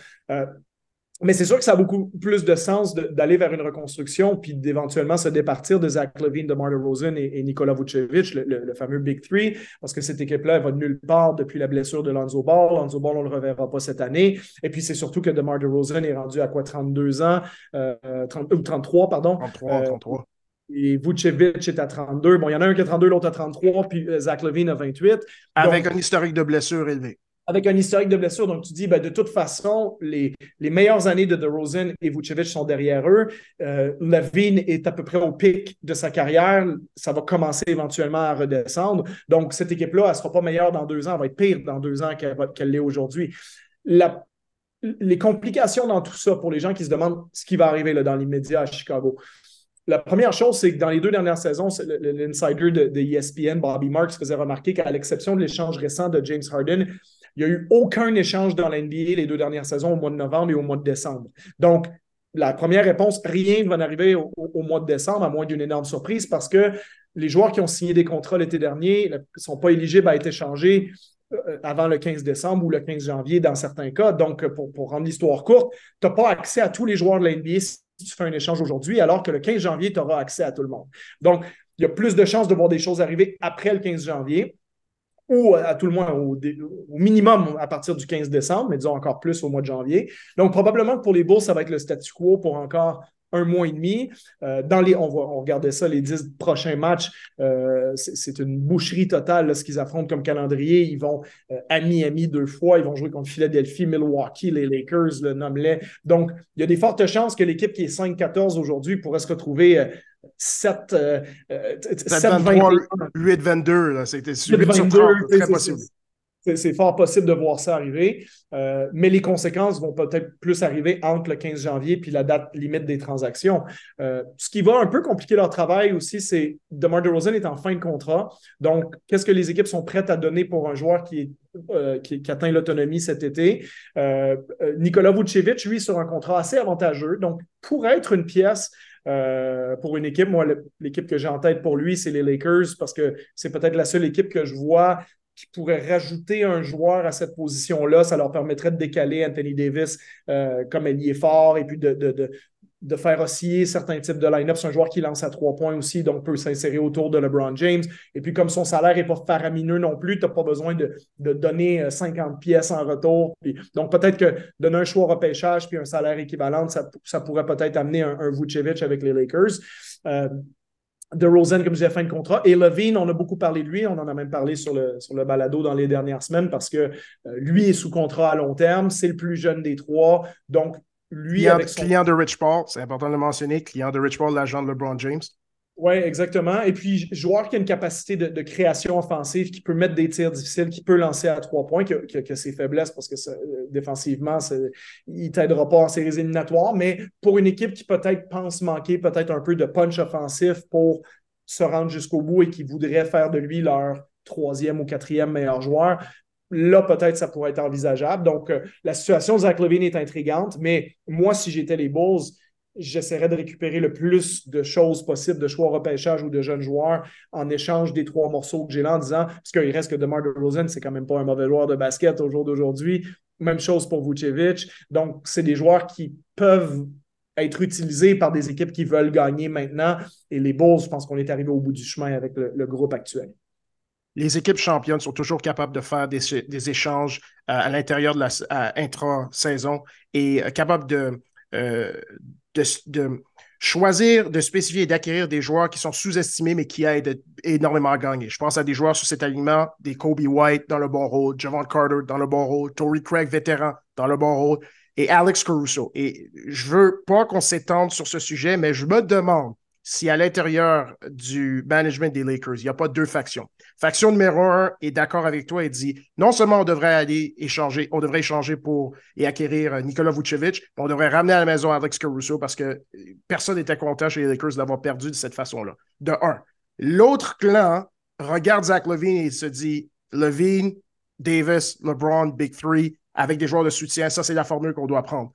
Mais c'est sûr que ça a beaucoup plus de sens d'aller vers une reconstruction puis d'éventuellement se départir de Zach Levine, de Marta Rosen et, et Nikola Vucevic, le, fameux Big Three, parce que cette équipe-là, va de nulle part depuis la blessure de Lonzo Ball. Lonzo Ball, on ne le reverra pas cette année. Et puis, c'est surtout que DeMar DeRozan est rendu à quoi, 32 ans, euh, 30, ou 33, pardon? 33, 33. Euh, et Vucevic est à 32. Bon, il y en a un qui a 32, l'autre à 33, puis euh, Zach Levine a 28. Avec un historique de blessure élevé avec un historique de blessure. Donc, tu dis, ben, de toute façon, les, les meilleures années de DeRozan et Vucevic sont derrière eux. Euh, est à peu près au pic de sa carrière. Ça va commencer éventuellement à redescendre. Donc, cette équipe-là, elle ne sera pas meilleure dans deux ans. Elle va être pire dans deux ans qu'elle l'est aujourd'hui. les complications dans tout ça pour les gens qui se demandent ce qui va arriver là, dans l'immédiat à Chicago. La première chose, c'est que dans les deux dernières saisons, l'insider de, de, ESPN, Bobby Marks, faisait remarquer qu'à l'exception de l'échange récent de James Harden, il n'y a eu aucun échange dans l'NBA les deux dernières saisons au mois de novembre et au mois de décembre. Donc, la première réponse, rien ne va arriver au, mois de décembre, à moins d'une énorme surprise, parce que les joueurs qui ont signé des contrats l'été dernier ne sont pas éligibles à être échangés euh, avant le 15 décembre ou le 15 janvier dans certains cas. Donc, pour, pour rendre l'histoire courte, tu n'as pas accès à tous les joueurs de l'NBA si tu fais un échange aujourd'hui, alors que le 15 janvier, tu auras accès à tout le monde. Donc, il y a plus de chances de voir des choses arriver après le 15 janvier ou à tout le moins au, minimum à partir du 15 décembre, mais disons encore plus au mois de janvier. Donc, probablement que pour les bourses, ça va être le statu quo pour encore un mois et demi. Euh, dans les, on, va, on regardait ça, les dix prochains matchs, euh, c'est une boucherie totale ce qu'ils affrontent comme calendrier. Ils vont euh, à Miami deux fois, ils vont jouer contre Philadelphie, Milwaukee, les Lakers, le Nomlet. Donc, il y a des fortes chances que l'équipe qui est 5-14 aujourd'hui pourrait se retrouver 7, 23, 8, 22. C'était super très possible. C'est fort possible de voir ça arriver, euh, mais les conséquences vont peut-être plus arriver entre le 15 janvier puis la date limite des transactions. Euh, ce qui va un peu compliquer leur travail aussi, c'est DeMar DeRozan est en fin de contrat. Donc, qu'est-ce que les équipes sont prêtes à donner pour un joueur qui, euh, qui, atteint l'autonomie cet été? Nicolas Vucevic, lui, sur un contrat assez avantageux. Donc, pour être une pièce euh, pour une équipe. Moi, l'équipe que j'ai en tête pour lui, c'est les Lakers parce que c'est peut-être la seule équipe que je vois qui pourrait rajouter un joueur à cette position-là. Ça leur permettrait de décaler Anthony Davis euh, comme ailier fort et puis de faire osciller certains types de line-up. C'est un joueur qui lance à trois points aussi, donc peut s'insérer autour de LeBron James. Et puis, comme son salaire n'est pas faramineux non plus, tu n'as pas besoin de, donner 50 euh, pièces en retour. donc, peut-être que donner un choix repêchage puis un salaire équivalent, ça, pourrait peut-être amener un, un, Vucevic avec les Lakers. Euh, de Rosen, comme je disais, fin de contrat. Et Levine, on a beaucoup parlé de lui. On en a même parlé sur le, sur le balado dans les dernières semaines parce que euh, lui est sous contrat à long terme. C'est le plus jeune des trois. Donc, lui, client, client de Rich Paul, c'est important de le mentionner, client de Rich Paul, l'agent de LeBron James. Oui, exactement. Et puis, joueur qui a une capacité de, création offensive, qui peut mettre des tirs difficiles, qui peut lancer à trois points, qui a, ses faiblesses parce que euh, défensivement, il ne t'aidera pas en séries éliminatoires. Mais pour une équipe qui peut-être pense manquer peut-être un peu de punch offensif pour se rendre jusqu'au bout et qui voudrait faire de lui leur troisième ou quatrième meilleur joueur, là, peut-être, ça pourrait être envisageable. Donc, euh, la situation de Zach Levine est intrigante, mais moi, si j'étais les Bulls, j'essaierais de récupérer le plus de choses possibles, de choix repêchage ou de jeunes joueurs en échange des trois morceaux que j'ai là en disant, parce qu'il reste que DeMar DeRozan, c'est quand même pas un mauvais joueur de basket au jour d'aujourd'hui. Même chose pour Vucevic. Donc, c'est des joueurs qui peuvent être utilisés par des équipes qui veulent gagner maintenant. Et les Bulls, je pense qu'on est arrivé au bout du chemin avec le, groupe actuel. Les équipes championnes sont toujours capables de faire des, échanges euh, à l'intérieur de la intra-saison et euh, capables de, euh, de, choisir, de spécifier et d'acquérir des joueurs qui sont sous-estimés mais qui aident énormément à gagner. Je pense à des joueurs sur cet alignement, des Kobe White dans le bon rôle, Javon Carter dans le bon rôle, Tory Craig vétéran dans le bon rôle et Alex Caruso. Et je veux pas qu'on s'étende sur ce sujet, mais je me demande si à l'intérieur du management des Lakers, il n'y a pas deux factions. Faction numéro un est d'accord avec toi et dit non seulement on devrait aller échanger, on devrait échanger pour et acquérir Nikola Vucevic, mais on devrait ramener à la maison Alex Caruso parce que personne n'était content chez les Lakers d'avoir perdu de cette façon-là. De un. L'autre clan regarde Zach Levine et se dit Levine, Davis, LeBron, Big Three, avec des joueurs de soutien. Ça, c'est la formule qu'on doit prendre.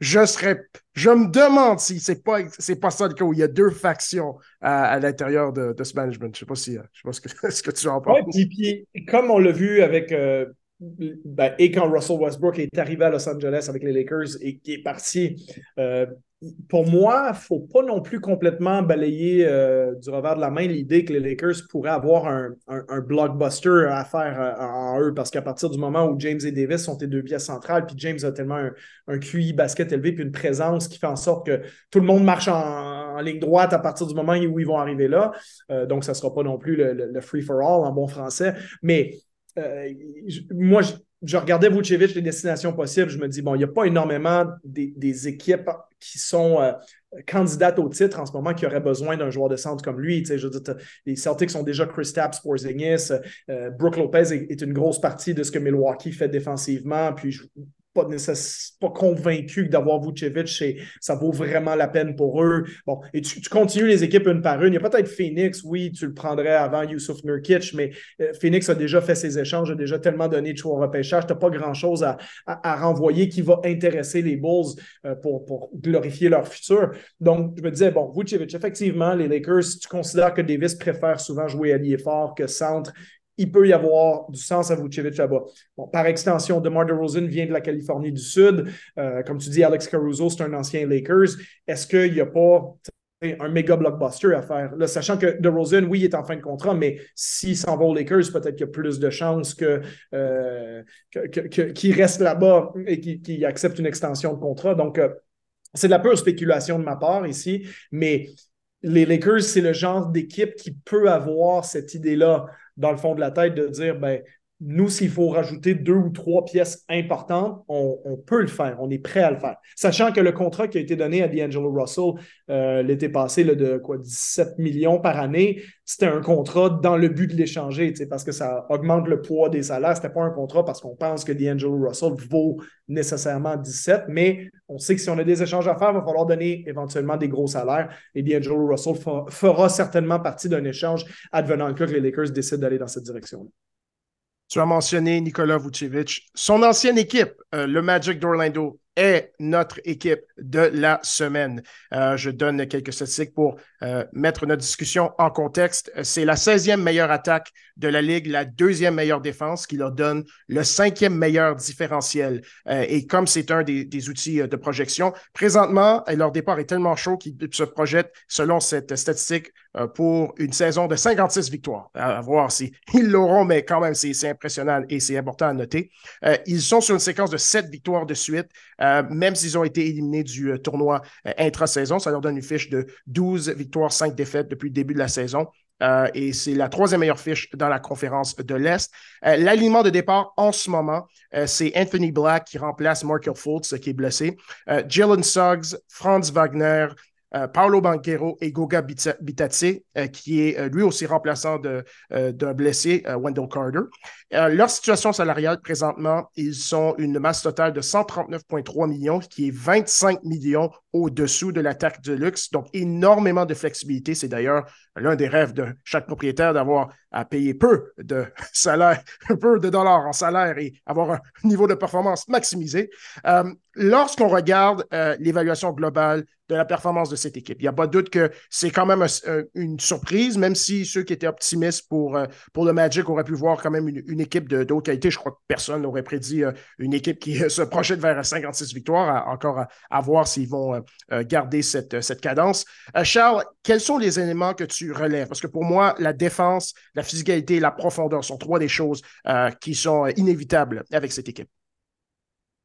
Je, serais, je me demande si c'est pas, c'est pas ça le cas où il y a deux factions à, l'intérieur de, ce management. Je sais pas si, je sais pas ce que, [LAUGHS] tu en penses. Ouais, puis, comme on l'a vu avec, euh, ben, et quand Russell Westbrook est arrivé à Los Angeles avec les Lakers et qui est parti, euh, pour moi, il ne faut pas non plus complètement balayer euh, du revers de la main l'idée que les Lakers pourraient avoir un, blockbuster à faire euh, en eux, parce qu'à partir du moment où James et Davis sont tes deux pièces centrales, puis James a tellement un, QI basket élevé, puis une présence qui fait en sorte que tout le monde marche en, ligne droite à partir du moment où ils vont arriver là. Donc, ça ne sera pas non plus le, free-for-all en bon français. Mais moi, je, regardais Vucevic, les destinations possibles, je me dis, bon, il n'y a pas énormément des, équipes qui sont euh, candidates au titre en ce moment qui auraient besoin d'un joueur de centre comme lui. Tu sais, je veux dire, les Celtics sont déjà Chris Tapps, Porzingis, euh, Brooke Lopez est, une grosse partie de ce que Milwaukee fait défensivement. Puis pas, convaincu que d'avoir Vucevic, ça vaut vraiment la peine pour eux. Bon, et tu, continues les équipes une par une. Il y a peut-être Phoenix, oui, tu le prendrais avant Yusuf Nurkic, mais euh, Phoenix a déjà fait ses échanges, a déjà tellement donné de choix au repêchage. Tu n'as pas grand-chose à, renvoyer qui va intéresser les Bulls euh, pour, glorifier leur futur. Donc, je me disais, bon, Vucevic, effectivement, les Lakers, tu considères que Davis préfère souvent jouer allié fort que centre, il peut y avoir du sens à Vucevic là-bas. par extension, DeMar DeRozan vient de la Californie du Sud. Euh, comme tu dis, Alex Caruso, c'est un ancien Lakers. Est-ce qu'il n'y a pas un méga blockbuster à faire? Sachant que DeRozan, oui, il est en fin de contrat, mais s'il s'en va aux Lakers, peut-être qu'il y a plus de chances que, euh, qu'il reste là-bas et qu'il accepte une extension de contrat. Donc, euh, c'est de la pure spéculation de ma part ici, mais les Lakers, c'est le genre d'équipe qui peut avoir cette idée-là dans le fond de la tête de dire, ben, nous, s'il faut rajouter deux ou trois pièces importantes, on, peut le faire, on est prêt à le faire. Sachant que le contrat qui a été donné à D'Angelo Russell euh, l'été passé de quoi, 17 millions par année, c'était un contrat dans le but de l'échanger, parce que ça augmente le poids des salaires. Ce n'était pas un contrat parce qu'on pense que D'Angelo Russell vaut nécessairement 17, mais on sait que si on a des échanges à faire, il va falloir donner éventuellement des gros salaires. Et D'Angelo Russell fera certainement partie d'un échange advenant que les Lakers décident d'aller dans cette direction-là. Tu as mentionné Nikola Vucevic. Son ancienne équipe, euh, le Magic d'Orlando, est notre équipe de la semaine. Euh, je donne quelques statistiques pour euh, mettre notre discussion en contexte. C'est la 16e meilleure attaque de la Ligue, la deuxième meilleure défense qui leur donne le cinquième meilleur différentiel. Et comme c'est un des, outils de projection, présentement, leur départ est tellement chaud qu'ils se projettent, selon cette statistique, pour une saison de 56 victoires. À, voir si [LAUGHS] ils l'auront, mais quand même, c'est impressionnant et c'est important à noter. ils sont sur une séquence de 7 victoires de suite. Euh, même s'ils ont été éliminés du euh, tournoi euh, intra-saison, ça leur donne une fiche de 12 victoires, 5 défaites depuis le début de la saison. et c'est la troisième meilleure fiche dans la conférence de l'Est. L'alignement de départ en ce moment, c'est Anthony Black qui remplace Markel Fultz qui est blessé. Jalen Suggs, Franz Wagner, euh, Paolo Banquero et Goga Bitadze, euh, qui est euh, lui aussi remplaçant d'un blessé, Wendell Carter. leur situation salariale présentement, ils sont une masse totale de 139,3 millions, qui est 25 millions au-dessous de l'attaque de luxe. Donc, énormément de flexibilité. C'est d'ailleurs l'un des rêves de chaque propriétaire d'avoir à payer peu de [LAUGHS] salaire, [LAUGHS] peu de dollars en salaire et avoir un [LAUGHS] niveau de performance maximisé. lorsqu'on regarde euh, l'évaluation globale de la performance de cette équipe, il n'y a pas de doute que c'est quand même une surprise, même si ceux qui étaient optimistes pour, euh, le Magic auraient pu voir quand même une, équipe de, haute qualité. Je crois que personne n'aurait prédit euh, une équipe qui se projette vers 56 victoires, encore à, voir s'ils vont garder cette, cette cadence. Charles, quels sont les éléments que tu relèves? Parce que pour moi, la défense, la physicalité et la profondeur sont trois des choses qui sont inévitables avec cette équipe.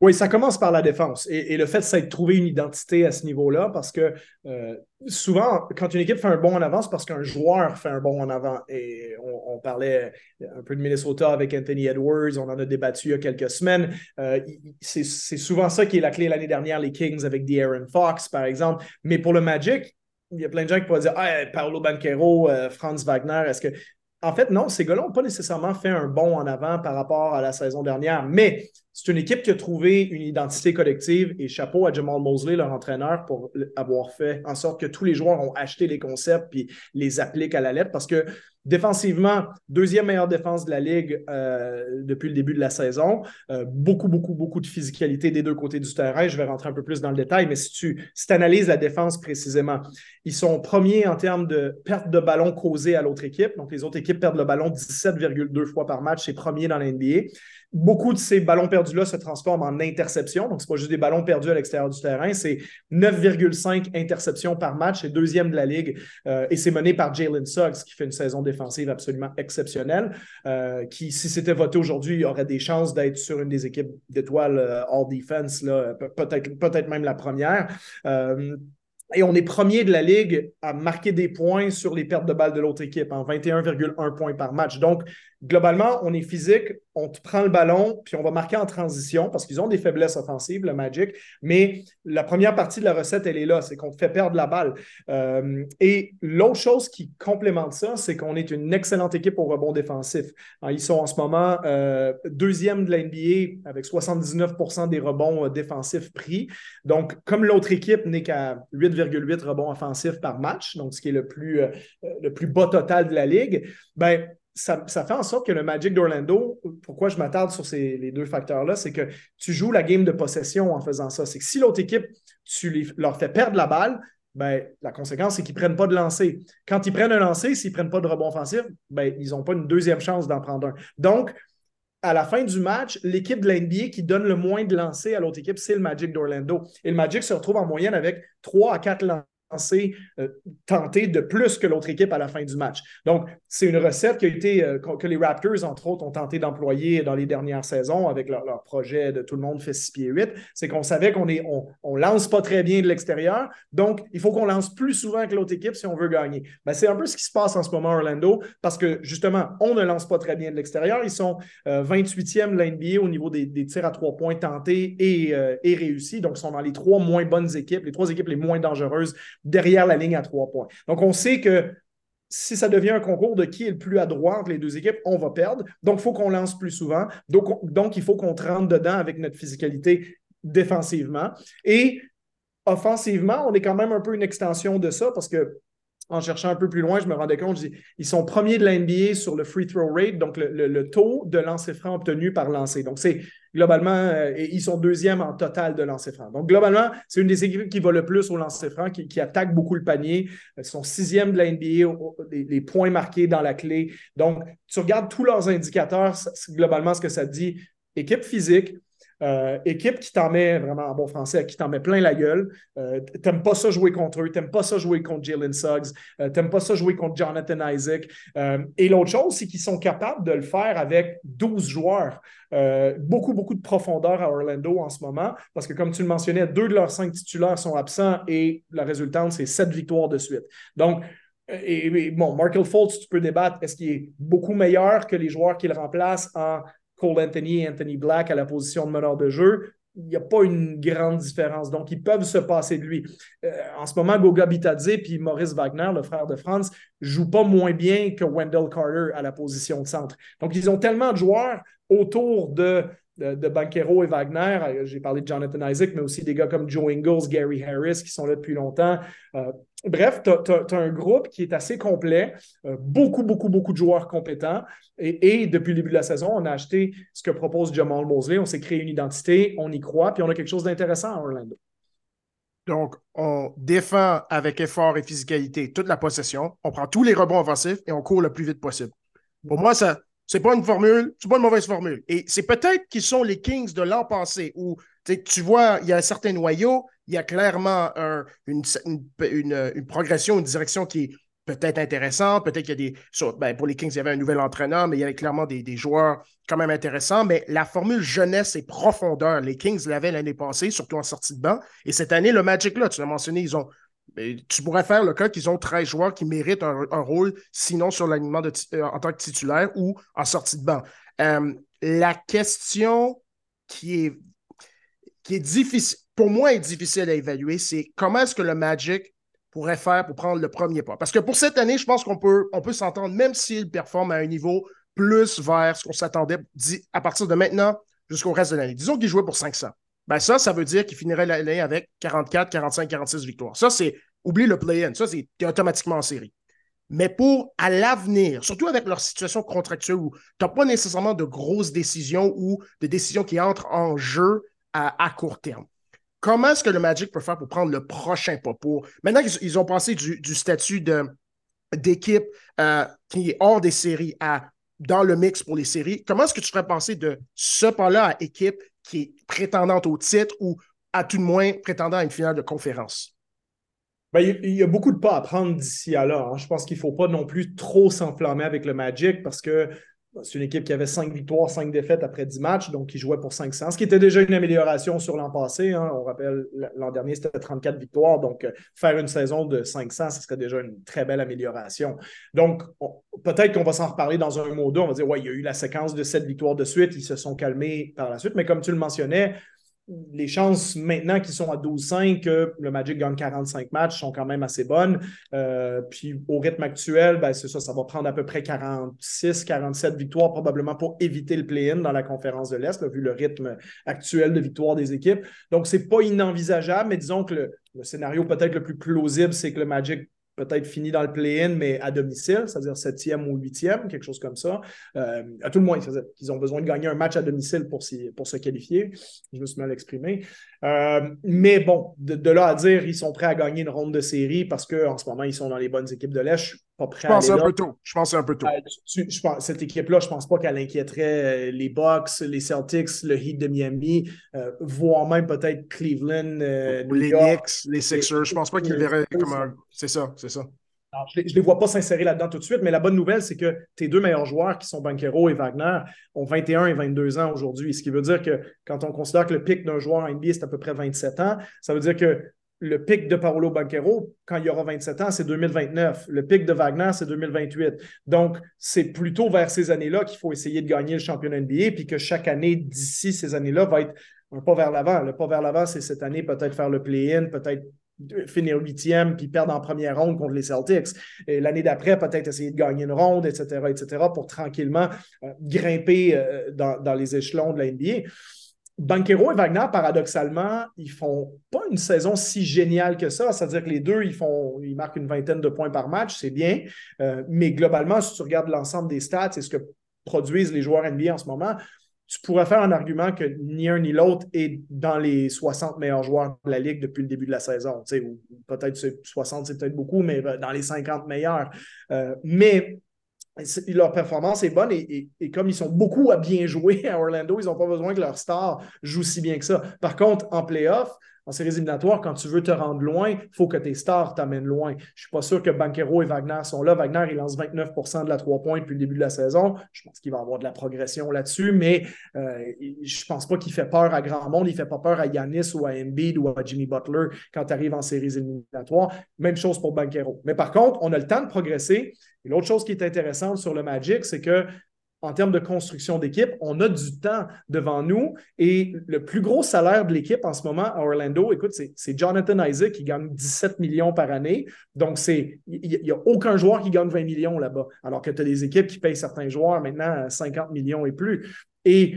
Oui, ça commence par la défense. Et, le fait, de trouver une identité à ce niveau-là, parce que euh, souvent, quand une équipe fait un bon en avant, c'est parce qu'un joueur fait un bon en avant. Et on, parlait un peu de Minnesota avec Anthony Edwards, on en a débattu il y a quelques semaines. Euh, c'est souvent ça qui est la clé l'année dernière, les Kings avec De'Aaron Fox, par exemple. Mais pour le Magic, il y a plein de gens qui pourraient dire ah, Paolo Banquero, euh, Franz Wagner, est-ce que. En fait, non, ces gars-là n'ont pas nécessairement fait un bon en avant par rapport à la saison dernière. Mais c'est une équipe qui a trouvé une identité collective et chapeau à Jamal Mosley, leur entraîneur, pour avoir fait en sorte que tous les joueurs ont acheté les concepts puis les appliquent à la lettre parce que défensivement, deuxième meilleure défense de la Ligue euh, depuis le début de la saison. Euh, beaucoup, beaucoup, beaucoup de physicalité des deux côtés du terrain. Je vais rentrer un peu plus dans le détail, mais si tu si analyses la défense précisément, ils sont premiers en termes de perte de ballon causée à l'autre équipe. Donc, les autres équipes perdent le ballon 17,2 fois par match. C'est premier dans la NBA beaucoup de ces ballons perdus-là se transforment en interceptions. Donc, ce n'est pas juste des ballons perdus à l'extérieur du terrain, c'est 9,5 interceptions par match, c'est deuxième de la ligue. Euh, et c'est mené par Jalen Suggs, qui fait une saison défensive absolument exceptionnelle, euh, qui, si c'était voté aujourd'hui, aurait des chances d'être sur une des équipes d'étoiles euh, All Defense, peut-être peut même la première. Et on est premier de la Ligue à marquer des points sur les pertes de balles de l'autre équipe, en 21,1 points par match. Donc, globalement, on est physique, on te prend le ballon, puis on va marquer en transition parce qu'ils ont des faiblesses offensives, le Magic. Mais la première partie de la recette, elle est là, c'est qu'on te fait perdre la balle. Euh, et l'autre chose qui complémente ça, c'est qu'on est une excellente équipe au rebond défensif. ils sont en ce moment euh, deuxième de la NBA avec 79% des rebonds euh, défensifs pris. Donc, comme l'autre équipe n'est qu'à 8,8 rebonds offensifs par match, donc ce qui est le plus, le plus bas total de la ligue, ben ça, fait en sorte que le Magic d'Orlando, pourquoi je m'attarde sur ces, les deux facteurs-là, c'est que tu joues la game de possession en faisant ça. C'est que si l'autre équipe, tu leur fais perdre la balle, ben, la conséquence, c'est qu'ils ne prennent pas de lancer. Quand ils prennent un lancer, s'ils ne prennent pas de rebond offensif, ben, ils n'ont pas une deuxième chance d'en prendre un. Donc, à la fin du match, l'équipe de l'NBA qui donne le moins de lancers à l'autre équipe, c'est le Magic d'Orlando. Et le Magic se retrouve en moyenne avec 3 à 4 lancers euh, tenter de plus que l'autre équipe à la fin du match. Donc, c'est une recette qui a été, euh, que les Raptors, entre autres, ont tenté d'employer dans les dernières saisons avec leur, projet de tout le monde fait 6 pieds 8. C'est qu'on savait qu'on est, on, lance pas très bien de l'extérieur. Donc, il faut qu'on lance plus souvent que l'autre équipe si on veut gagner. Ben, c'est un peu ce qui se passe en ce moment à Orlando parce que, justement, on ne lance pas très bien de l'extérieur. Ils sont 28e euh, de la NBA au niveau des, tirs à trois points tentés et, et réussis. Donc, ils sont dans les trois moins bonnes équipes, les trois équipes les moins dangereuses derrière la ligne à trois points. Donc, on sait que si ça devient un concours de qui est le plus à droite, les deux équipes, on va perdre. Donc, il faut qu'on lance plus souvent. Donc, donc il faut qu'on rentre dedans avec notre physicalité défensivement. Et offensivement, on est quand même un peu une extension de ça parce que en cherchant un peu plus loin, je me rendais compte, ils sont premiers de la NBA sur le free throw rate, donc le, taux de lancer franc obtenu par lancer. Donc, c'est globalement, euh, ils sont deuxième en total de lancer franc. Donc, globalement, c'est une des équipes qui va le plus au lancer franc, qui, attaque beaucoup le panier. Ils sont sixième de la NBA, les, points marqués dans la clé. Donc, tu regardes tous leurs indicateurs, globalement, ce que ça dit, équipe physique, euh, équipe qui t'en met vraiment en bon français, qui t'en met plein la gueule. Euh, t'aimes pas ça jouer contre eux, t'aimes pas ça jouer contre Jalen Suggs, euh, t'aimes pas ça jouer contre Jonathan Isaac. et l'autre chose, c'est qu'ils sont capables de le faire avec 12 joueurs. beaucoup, beaucoup de profondeur à Orlando en ce moment, parce que comme tu le mentionnais, deux de leurs cinq titulaires sont absents et la résultante, c'est sept victoires de suite. Donc, bon, Markel Fultz, tu peux débattre, est-ce qu'il est beaucoup meilleur que les joueurs qu'il remplace en Cole Anthony et Anthony Black à la position de meneur de jeu, il n'y a pas une grande différence. Donc, ils peuvent se passer de lui. Euh, en ce moment, Goga Bitadze puis Maurice Wagner, le frère de France, jouent pas moins bien que Wendell Carter à la position de centre. Donc, ils ont tellement de joueurs autour de de, de Banquero et Wagner. Euh, j'ai parlé de Jonathan Isaac, mais aussi des gars comme Joe Ingles, Gary Harris qui sont là depuis longtemps. Euh, bref, tu as, un groupe qui est assez complet, euh, beaucoup, beaucoup, beaucoup de joueurs compétents. Et, depuis le début de la saison, on a acheté ce que propose Jamal Mosley. On s'est créé une identité, on y croit, puis on a quelque chose d'intéressant à Orlando. Donc, on défend avec effort et physicalité toute la possession, on prend tous les rebonds offensifs et on court le plus vite possible. Pour moi, ça, c'est pas une formule, c'est pas une mauvaise formule. Et c'est peut-être qu'ils sont les Kings de l'an passé où tu vois, il y a un certain noyau, il y a clairement une, progression, une direction qui est peut-être intéressante. Peut-être qu'il y a des. Ben, pour les Kings, il y avait un nouvel entraîneur, mais il y avait clairement des, joueurs quand même intéressants. Mais la formule jeunesse et profondeur, les Kings l'avaient l'année passée, surtout en sortie de banc. Et cette année, le Magic, là, tu l'as mentionné, ils ont tu pourrais faire le cas qu'ils ont 13 joueurs qui méritent un, rôle, sinon sur l'alignement euh, en tant que titulaire ou en sortie de banc. Euh, la question qui est, qui est difficile, pour moi, est difficile à évaluer, c'est comment est-ce que le Magic pourrait faire pour prendre le premier pas. Parce que pour cette année, je pense qu'on peut, on peut s'entendre, même s'il performe à un niveau plus vers ce qu'on s'attendait à partir de maintenant jusqu'au reste de l'année. Disons qu'il jouait pour 500 ben ça, ça veut dire qu'il finirait l'année avec 44, 45, 46 victoires. Ça, c'est, oublie le play-in, ça, c'est automatiquement en série. Mais pour à l'avenir, surtout avec leur situation contractuelle où tu n'as pas nécessairement de grosses décisions ou des décisions qui entrent en jeu à, court terme. Comment est-ce que le Magic peut faire pour prendre le prochain pas pour. Maintenant qu'ils ont passé du, statut d'équipe euh, qui est hors des séries à dans le mix pour les séries, comment est-ce que tu ferais passer de ce pas-là à équipe qui est prétendante au titre ou à tout le moins prétendant à une finale de conférence? Ben, il y a beaucoup de pas à prendre d'ici à là. Hein. Je pense qu'il ne faut pas non plus trop s'enflammer avec le Magic parce que c'est une équipe qui avait 5 victoires, 5 défaites après 10 matchs, donc qui jouait pour 500, ce qui était déjà une amélioration sur l'an passé. Hein. On rappelle, l'an dernier, c'était 34 victoires, donc euh, faire une saison de 500, ce serait déjà une très belle amélioration. Donc, peut-être qu'on va s'en reparler dans un mot d'eau. On va dire, ouais, il y a eu la séquence de 7 victoires de suite, ils se sont calmés par la suite, mais comme tu le mentionnais, les chances maintenant qu'ils sont à 12-5, que le Magic gagne 45 matchs sont quand même assez bonnes. Euh, puis au rythme actuel, ben, c'est ça, ça va prendre à peu près 46, 47 victoires probablement pour éviter le play-in dans la conférence de l'Est, vu le rythme actuel de victoire des équipes. Donc, c'est pas inenvisageable, mais disons que le scénario peut-être le plus plausible, c'est que le Magic peut-être fini dans le play-in, mais à domicile, c'est-à-dire septième ou huitième, quelque chose comme ça. Euh, à tout le moins, ils ont besoin de gagner un match à domicile pour, se qualifier. Je me suis mal exprimé. Euh, mais bon, de, là à dire ils sont prêts à gagner une ronde de série parce qu'en ce moment, ils sont dans les bonnes équipes de l'Est. Je suis pas prêt je pense un peu tôt. Je pense un peu tôt. Euh, cette équipe-là, je pense pas qu'elle inquiéterait euh, les Bucks, les Celtics, le Heat de Miami, voire même peut-être Cleveland. les Knicks, les Sixers. Je pense pas qu'ils verraient comme un. C'est ça, c'est ça je ne les, vois pas s'insérer là-dedans tout de suite, mais la bonne nouvelle, c'est que tes deux meilleurs joueurs, qui sont Banquero et Wagner, ont 21 et 22 ans aujourd'hui. Ce qui veut dire que quand on considère que le pic d'un joueur NBA, c'est à peu près 27 ans, ça veut dire que le pic de Paolo Banquero, quand il aura 27 ans, c'est 2029. Le pic de Wagner, c'est 2028. Donc, c'est plutôt vers ces années-là qu'il faut essayer de gagner le championnat NBA, puis que chaque année d'ici ces années-là va être un pas vers l'avant. Le pas vers l'avant, c'est cette année peut-être faire le play-in, peut-être finir huitième puis perdre en première ronde contre les Celtics. Et l'année d'après, peut-être essayer de gagner une ronde, etc., etc., pour tranquillement euh, grimper euh, dans, les échelons de la NBA. Banquero et Wagner, paradoxalement, ils font pas une saison si géniale que ça. C'est-à-dire que les deux, ils font, ils marquent une vingtaine de points par match, c'est bien. Euh, mais globalement, si tu regardes l'ensemble des stats et ce que produisent les joueurs NBA en ce moment, tu pourrais faire un argument que ni un ni l'autre est dans les 60 meilleurs joueurs de la Ligue depuis le début de la saison. Ou peut-être 60, c'est peut-être beaucoup, mais euh, dans les 50 meilleurs. Euh, mais leur performance est bonne et, comme ils sont beaucoup à bien jouer à Orlando, ils n'ont pas besoin que leur star joue si bien que ça. Par contre, en playoff, en séries éliminatoires, quand tu veux te rendre loin, il faut que tes stars t'amènent loin. Je ne suis pas sûr que Banquero et Wagner sont là. Wagner, il lance 29% de la trois points depuis le début de la saison. Je pense qu'il va avoir de la progression là-dessus, mais euh, je ne pense pas qu'il fait peur à grand monde. Il ne fait pas peur à Yanis ou à Embiid ou à Jimmy Butler quand tu arrives en séries éliminatoires. Même chose pour Banquero. Mais par contre, on a le temps de progresser. L'autre chose qui est intéressante sur le Magic, c'est que en termes de construction d'équipe, on a du temps devant nous et le plus gros salaire de l'équipe en ce moment à Orlando, écoute, c'est Jonathan Isaac qui gagne 17 millions par année. Donc, il n'y a aucun joueur qui gagne 20 millions là-bas, alors que tu as des équipes qui payent certains joueurs maintenant 50 millions et plus. Et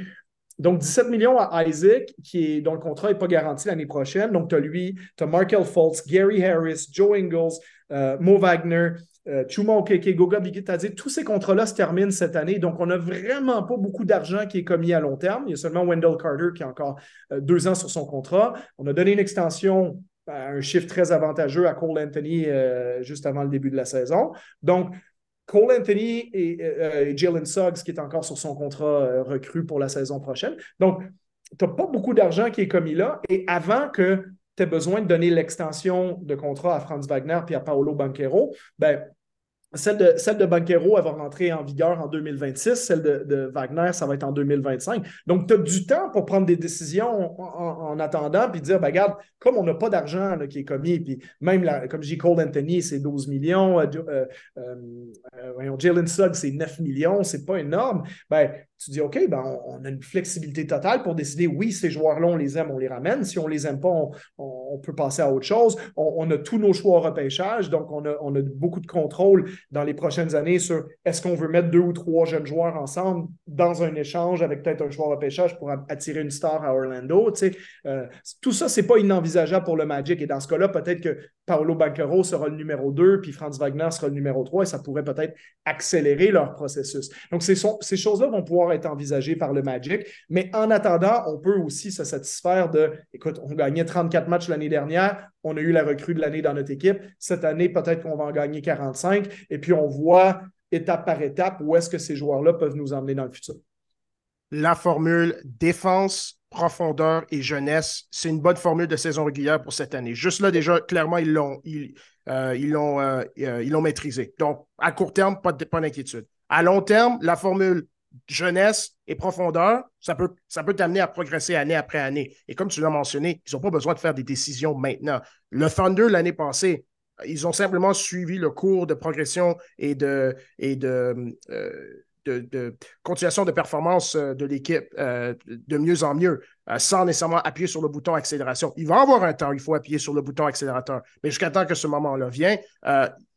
donc, 17 millions à Isaac, qui est, dont le contrat n'est pas garanti l'année prochaine. Donc, tu as lui, tu as Markel Fultz, Gary Harris, Joe Ingles, euh, Mo Wagner, euh, Chuma Okeke, Goga Bigitadze. Tous ces contrats-là se terminent cette année. Donc, on n'a vraiment pas beaucoup d'argent qui est commis à long terme. Il y a seulement Wendell Carter qui a encore euh, deux ans sur son contrat. On a donné une extension à un chiffre très avantageux à Cole Anthony juste avant le début de la saison. Donc, Cole Anthony et, euh, Jalen Suggs qui est encore sur son contrat euh, recru pour la saison prochaine. Donc, tu n'as pas beaucoup d'argent qui est commis là. Et avant que tu aies besoin de donner l'extension de contrat à Franz Wagner et à Paolo Banquero, ben, celle de, celle de Banquero, elle va rentrer en vigueur en 2026. Celle de, Wagner, ça va être en 2025. Donc, tu as du temps pour prendre des décisions en, attendant, puis dire, ben, regarde, comme on n'a pas d'argent qui est commis, puis même, comme j'ai Cole Anthony, c'est 12 millions, euh, euh, euh, Jalen Suggs, c'est 9 millions, c'est pas énorme. Ben, tu dis, OK, ben, on, a une flexibilité totale pour décider, oui, ces joueurs-là, on les aime, on les ramène. Si on les aime pas, on, peut passer à autre chose. On, a tous nos choix au repêchage, donc on a, on a beaucoup de contrôle dans les prochaines années sur est-ce qu'on veut mettre deux ou trois jeunes joueurs ensemble dans un échange avec peut-être un joueur au repêchage pour attirer une star à Orlando. Euh, tout ça, c'est pas inenvisageable pour le Magic. Et dans ce cas-là, peut-être que Paolo Banquero sera le numéro 2, puis Franz Wagner sera le numéro 3, et ça pourrait peut-être accélérer leur processus. Donc, ces, ces choses-là vont pouvoir être envisagé par le Magic. Mais en attendant, on peut aussi se satisfaire de, écoute, on gagnait 34 matchs l'année dernière, on a eu la recrue de l'année dans notre équipe. Cette année, peut-être qu'on va en gagner 45. Et puis, on voit étape par étape où est-ce que ces joueurs-là peuvent nous emmener dans le futur. La formule défense, profondeur et jeunesse, c'est une bonne formule de saison régulière pour cette année. Juste là, déjà, clairement, ils l'ont ils, euh, ils l'ont euh, euh, maîtrisé. Donc, à court terme, pas d'inquiétude. À long terme, la formule jeunesse et profondeur, ça peut, ça t'amener à progresser année après année. Et comme tu l'as mentionné, ils n'ont pas besoin de faire des décisions maintenant. Le Thunder, l'année passée, ils ont simplement suivi le cours de progression et de, et de, euh, de, continuation de performance euh, de l'équipe euh, de mieux en mieux, sans nécessairement appuyer sur le bouton accélération. Il va y avoir un temps, il faut appuyer sur le bouton accélérateur. Mais jusqu'à temps que ce moment-là vienne,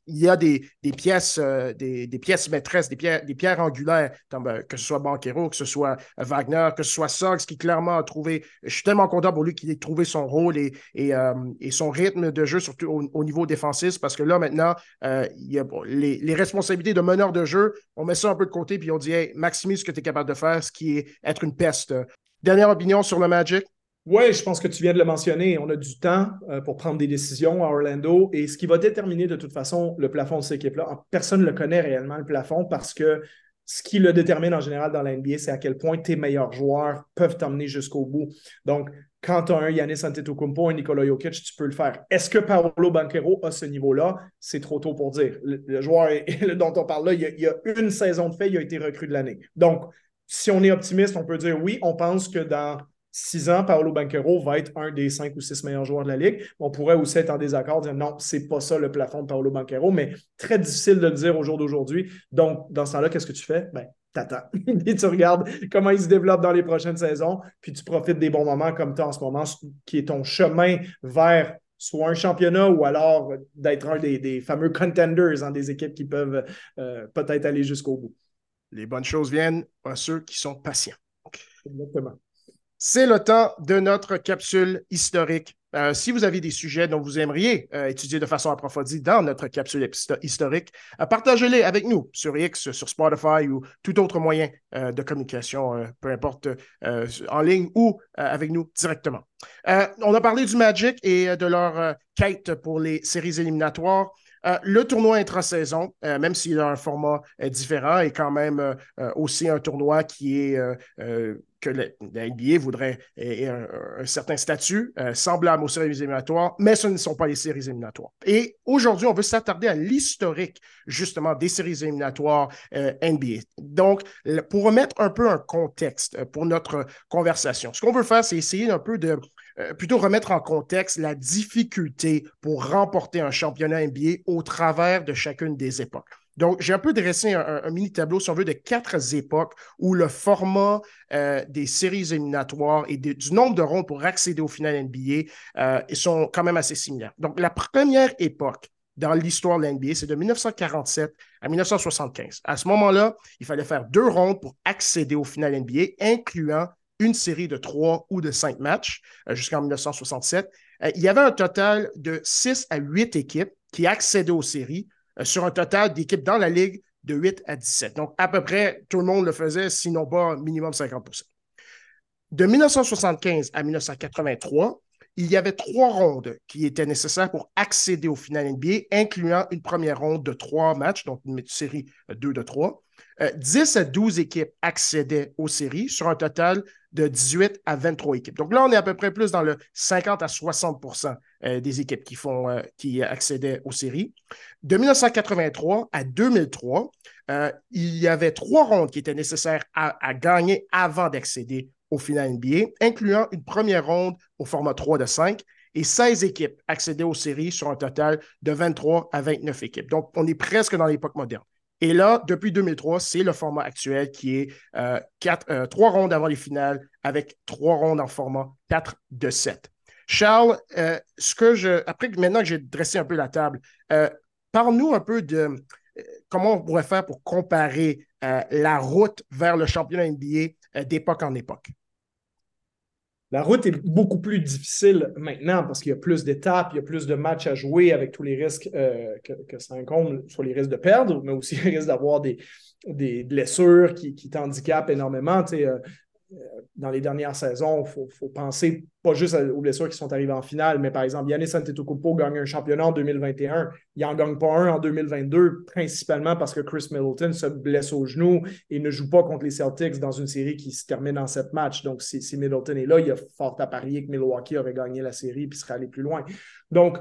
il y a des, pièces, euh, des, pièces maîtresses, des pierres, des pierres angulaires, euh, que ce soit Banquero, que ce soit Wagner, que ce soit Suggs, qui clairement a trouvé. Je suis tellement content pour lui qu'il ait trouvé son rôle et, et, euh, son rythme de jeu, surtout au, niveau défensif, parce que là, maintenant, il y a, les, responsabilités de meneur de jeu, on met ça un peu de côté, puis on dit hey, maximise ce que tu es capable de faire, ce qui est être une peste. Dernière opinion sur le Magic? Oui, je pense que tu viens de le mentionner. On a du temps euh, pour prendre des décisions à Orlando. Et ce qui va déterminer de toute façon le plafond de cette équipe-là, personne ne le connaît réellement, le plafond, parce que ce qui le détermine en général dans la NBA, c'est à quel point tes meilleurs joueurs peuvent t'emmener jusqu'au bout. Donc, quand tu as un Yanis Antetokounmpo, un Nikola Jokic, tu peux le faire. Est-ce que Paolo Banquero a ce niveau-là? C'est trop tôt pour dire. Le, joueur [LAUGHS] dont on parle là, il y, a, il y, a, une saison de fait, il a été recru de l'année. Donc, si on est optimiste, on peut dire oui, on pense que dans six ans, Paolo Banquero va être un des cinq ou six meilleurs joueurs de la Ligue. On pourrait aussi être en désaccord, dire non, c'est pas ça le plafond de Paolo Banquero, mais très difficile de le dire au jour d'aujourd'hui. Donc, dans ce temps-là, qu'est-ce que tu fais? Ben, t'attends. [LAUGHS] Et tu regardes comment il se développe dans les prochaines saisons, puis tu profites des bons moments comme tu as en ce moment, qui est ton chemin vers soit un championnat ou alors d'être un des, fameux contenders, hein, des équipes qui peuvent euh, peut-être aller jusqu'au bout. Les bonnes choses viennent à ceux qui sont patients. Exactement. C'est le temps de notre capsule historique. Euh, si vous avez des sujets dont vous aimeriez euh, étudier de façon approfondie dans notre capsule historique, euh, partagez-les avec nous sur X, sur Spotify ou tout autre moyen de communication, peu importe, en ligne ou avec nous directement. on a parlé du Magic et de leur quête pour les séries éliminatoires. Le tournoi intra-saison, même s'il a un format différent, est quand même aussi un tournoi qui est que la NBA voudrait un, certain statut euh, semblable aux séries éliminatoires, mais ce ne sont pas les séries éliminatoires. Et aujourd'hui, on veut s'attarder à l'historique justement des séries éliminatoires euh, NBA. Donc, pour remettre un peu un contexte euh, pour notre conversation, ce qu'on veut faire, c'est essayer un peu de plutôt remettre en contexte la difficulté pour remporter un championnat NBA au travers de chacune des époques. Donc, j'ai un peu dressé un, mini tableau, si on veut, de quatre époques où le format euh, des séries éliminatoires et du nombre de rondes pour accéder au final NBA euh, sont quand même assez similaires. Donc, la première époque dans l'histoire de l'NBA, c'est de 1947 à 1975. À ce moment-là, il fallait faire deux rondes pour accéder au final NBA, incluant une série de trois ou de cinq matchs jusqu'en 1967. il y avait un total de six à huit équipes qui accédaient aux séries sur un total d'équipes dans la Ligue de 8 à 17. Donc, à peu près, tout le monde le faisait, sinon pas minimum 50% De 1975 à 1983, il y avait trois rondes qui étaient nécessaires pour accéder au final NBA, incluant une première ronde de trois matchs, donc une série 2 de 3. 10 à 12 équipes accédaient aux séries sur un total de 18 à 23 équipes. Donc là, on est à peu près plus dans le 50 à 60% euh, des équipes qui, font, euh, qui accédaient aux séries. De 1983 à 2003, euh, il y avait trois rondes qui étaient nécessaires à, à gagner avant d'accéder au final NBA, incluant une première ronde au format 3 de 5 et 16 équipes accédaient aux séries sur un total de 23 à 29 équipes. Donc, on est presque dans l'époque moderne. Et là, depuis 2003, c'est le format actuel qui est euh, euh, trois rondes avant les finales avec trois rondes en format 4 de 7. Charles, euh, ce que après maintenant que j'ai dressé un peu la table, parle-nous un peu de comment on pourrait faire pour comparer la route vers le championnat NBA d'époque en époque. La route est beaucoup plus difficile maintenant parce qu'il y a plus d'étapes, il y a plus de matchs à jouer avec tous les risques euh, que, ça incombe, soit les risques de perdre, mais aussi [LAUGHS] les risques d'avoir des, blessures qui, t'handicapent énormément. Euh, dans les dernières saisons, il faut, penser pas juste aux blessures qui sont arrivées en finale, mais par exemple, Yannis Antetokounmpo gagne un championnat en 2021. Il n'en gagne pas un en 2022, principalement parce que Chris Middleton se blesse au genou et ne joue pas contre les Celtics dans une série qui se termine en sept matchs. Donc, si, Middleton est là, il y a fort à parier que Milwaukee aurait gagné la série et serait allé plus loin. Donc,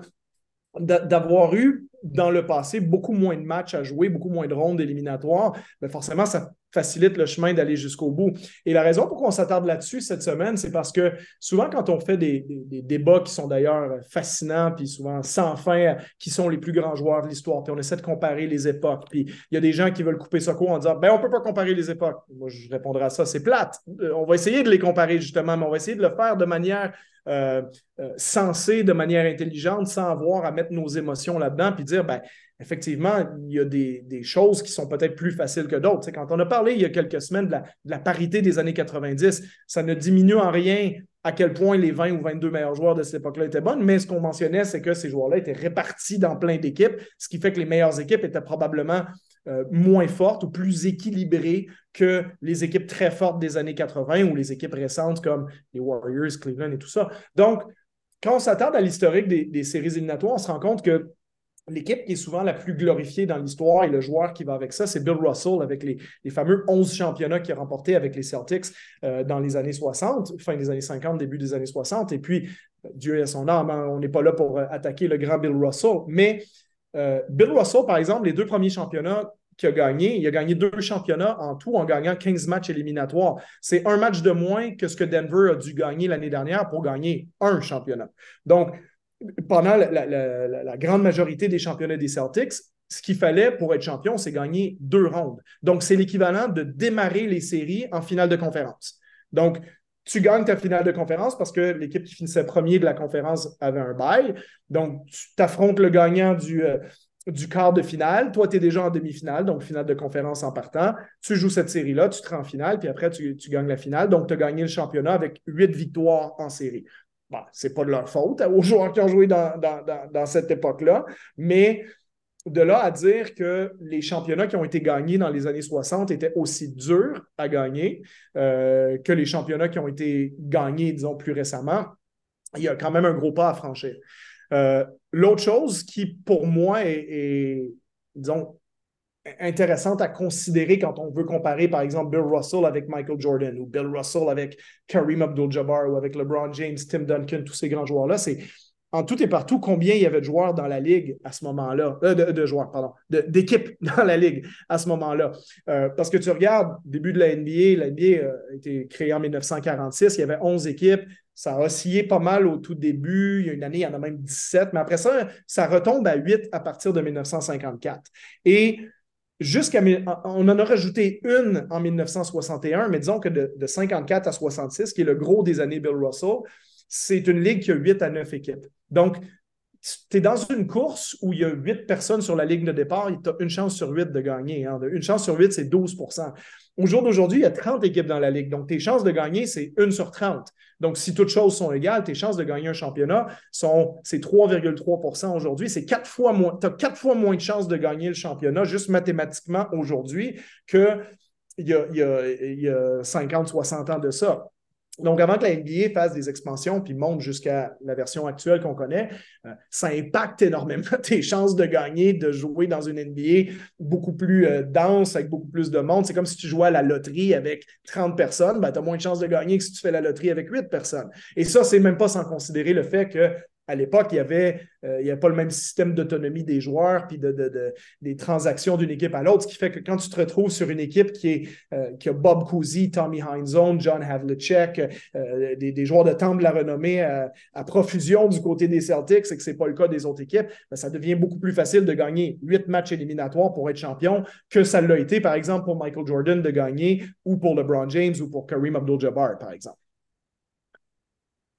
d'avoir eu dans le passé beaucoup moins de matchs à jouer, beaucoup moins de rondes éliminatoires, mais ben, forcément, ça facilite le chemin d'aller jusqu'au bout. Et la raison pour qu'on s'attarde là-dessus cette semaine, c'est parce que souvent, quand on fait des, débats qui sont d'ailleurs fascinants, puis souvent sans fin, qui sont les plus grands joueurs de l'histoire, puis on essaie de comparer les époques, puis il y a des gens qui veulent couper ça court en disant ben on peut pas comparer les époques. Moi, je répondrai à ça, c'est plate. Euh, on va essayer de les comparer justement, mais on va essayer de le faire de manière euh, euh, sensée, de manière intelligente, sans avoir à mettre nos émotions là-dedans, puis dire ben effectivement, il y a des, choses qui sont peut-être plus faciles que d'autres. quand on a parlé il y a quelques semaines de la, parité des années 90, ça ne diminue en rien à quel point les 20 ou 22 meilleurs joueurs de cette époque-là étaient bonnes, mais ce qu'on mentionnait, c'est que ces joueurs-là étaient répartis dans plein d'équipes, ce qui fait que les meilleures équipes étaient probablement euh, moins fortes ou plus équilibrées que les équipes très fortes des années 80 ou les équipes récentes comme les Warriors, Cleveland et tout ça. Donc, quand on s'attarde à l'historique des, des séries éliminatoires, on se rend compte que L'équipe qui est souvent la plus glorifiée dans l'histoire et le joueur qui va avec ça, c'est Bill Russell avec les, fameux 11 championnats qu'il a remportés avec les Celtics euh, dans les années 60, fin des années 50, début des années 60. Et puis, Dieu est son âme, hein, on n'est pas là pour euh, attaquer le grand Bill Russell. Mais euh, Bill Russell, par exemple, les deux premiers championnats qu'il a gagnés, il a gagné deux championnats en tout en gagnant 15 matchs éliminatoires. C'est un match de moins que ce que Denver a dû gagner l'année dernière pour gagner un championnat. Donc, pendant la, grande majorité des championnats des Celtics, ce qu'il fallait pour être champion, c'est gagner deux rondes. Donc, c'est l'équivalent de démarrer les séries en finale de conférence. Donc, tu gagnes ta finale de conférence parce que l'équipe qui finissait premier de la conférence avait un bail. Donc, tu t'affrontes le gagnant du, euh, quart de finale. Toi, tu es déjà en demi-finale, donc finale de conférence en partant. Tu joues cette série-là, tu te rends en finale, puis après, tu, tu gagnes la finale. Donc, tu as gagné le championnat avec huit victoires en série. Bon, ce n'est pas de leur faute aux joueurs qui ont joué dans, cette époque-là, mais de là à dire que les championnats qui ont été gagnés dans les années 60 étaient aussi durs à gagner euh, que les championnats qui ont été gagnés, disons, plus récemment, il y a quand même un gros pas à franchir. Euh, l'autre chose qui, pour moi, est disons, intéressante à considérer quand on veut comparer, par exemple, Bill Russell avec Michael Jordan ou Bill Russell avec Kareem Abdul-Jabbar ou avec LeBron James, Tim Duncan, tous ces grands joueurs-là. C'est en tout et partout combien il y avait de joueurs dans la ligue à ce moment-là, euh, de, joueurs, pardon, d'équipes [LAUGHS] dans la ligue à ce moment-là. Euh, parce que tu regardes, début de la NBA, la NBA euh, a été créée en 1946, il y avait 11 équipes, ça a oscillé pas mal au tout début. Il y a une année, il y en a même 17, mais après ça, ça retombe à 8 à partir de 1954. Et jusqu'à. On en a rajouté une en 1961, mais disons que de, 54 à 66, qui est le gros des années Bill Russell, c'est une ligue qui a 8 à 9 équipes. Donc, tu es dans une course où il y a huit personnes sur la ligne de départ, tu as une chance sur huit de gagner. Hein. Une chance sur huit, c'est 12% Au jour d'aujourd'hui, il y a 30 équipes dans la ligue. Donc, tes chances de gagner, c'est une sur 30. Donc, si toutes choses sont égales, tes chances de gagner un championnat sont c'est 3,3% aujourd'hui. C'est quatre fois moins. Tu as quatre fois moins de chances de gagner le championnat, juste mathématiquement aujourd'hui, qu'il y a, il y a 50, 60 ans de ça. Donc, avant que la NBA fasse des expansions puis monte jusqu'à la version actuelle qu'on connaît, euh, ça impacte énormément [LAUGHS] tes chances de gagner, de jouer dans une NBA beaucoup plus euh, dense, avec beaucoup plus de monde. C'est comme si tu jouais à la loterie avec 30 personnes, ben, tu as moins de chances de gagner que si tu fais la loterie avec 8 personnes. Et ça, c'est même pas sans considérer le fait que à l'époque, il y avait, euh, avait pas le même système d'autonomie des joueurs puis de, des transactions d'une équipe à l'autre, ce qui fait que quand tu te retrouves sur une équipe qui, est, euh, a Bob Cousy, Tommy Heinzone, John Havlicek, euh, des, joueurs de temps de la renommée à, profusion du côté des Celtics et que ce n'est pas le cas des autres équipes, ben, ça devient beaucoup plus facile de gagner huit matchs éliminatoires pour être champion que ça l'a été, par exemple, pour Michael Jordan de gagner ou pour LeBron James ou pour Kareem Abdul-Jabbar, par exemple.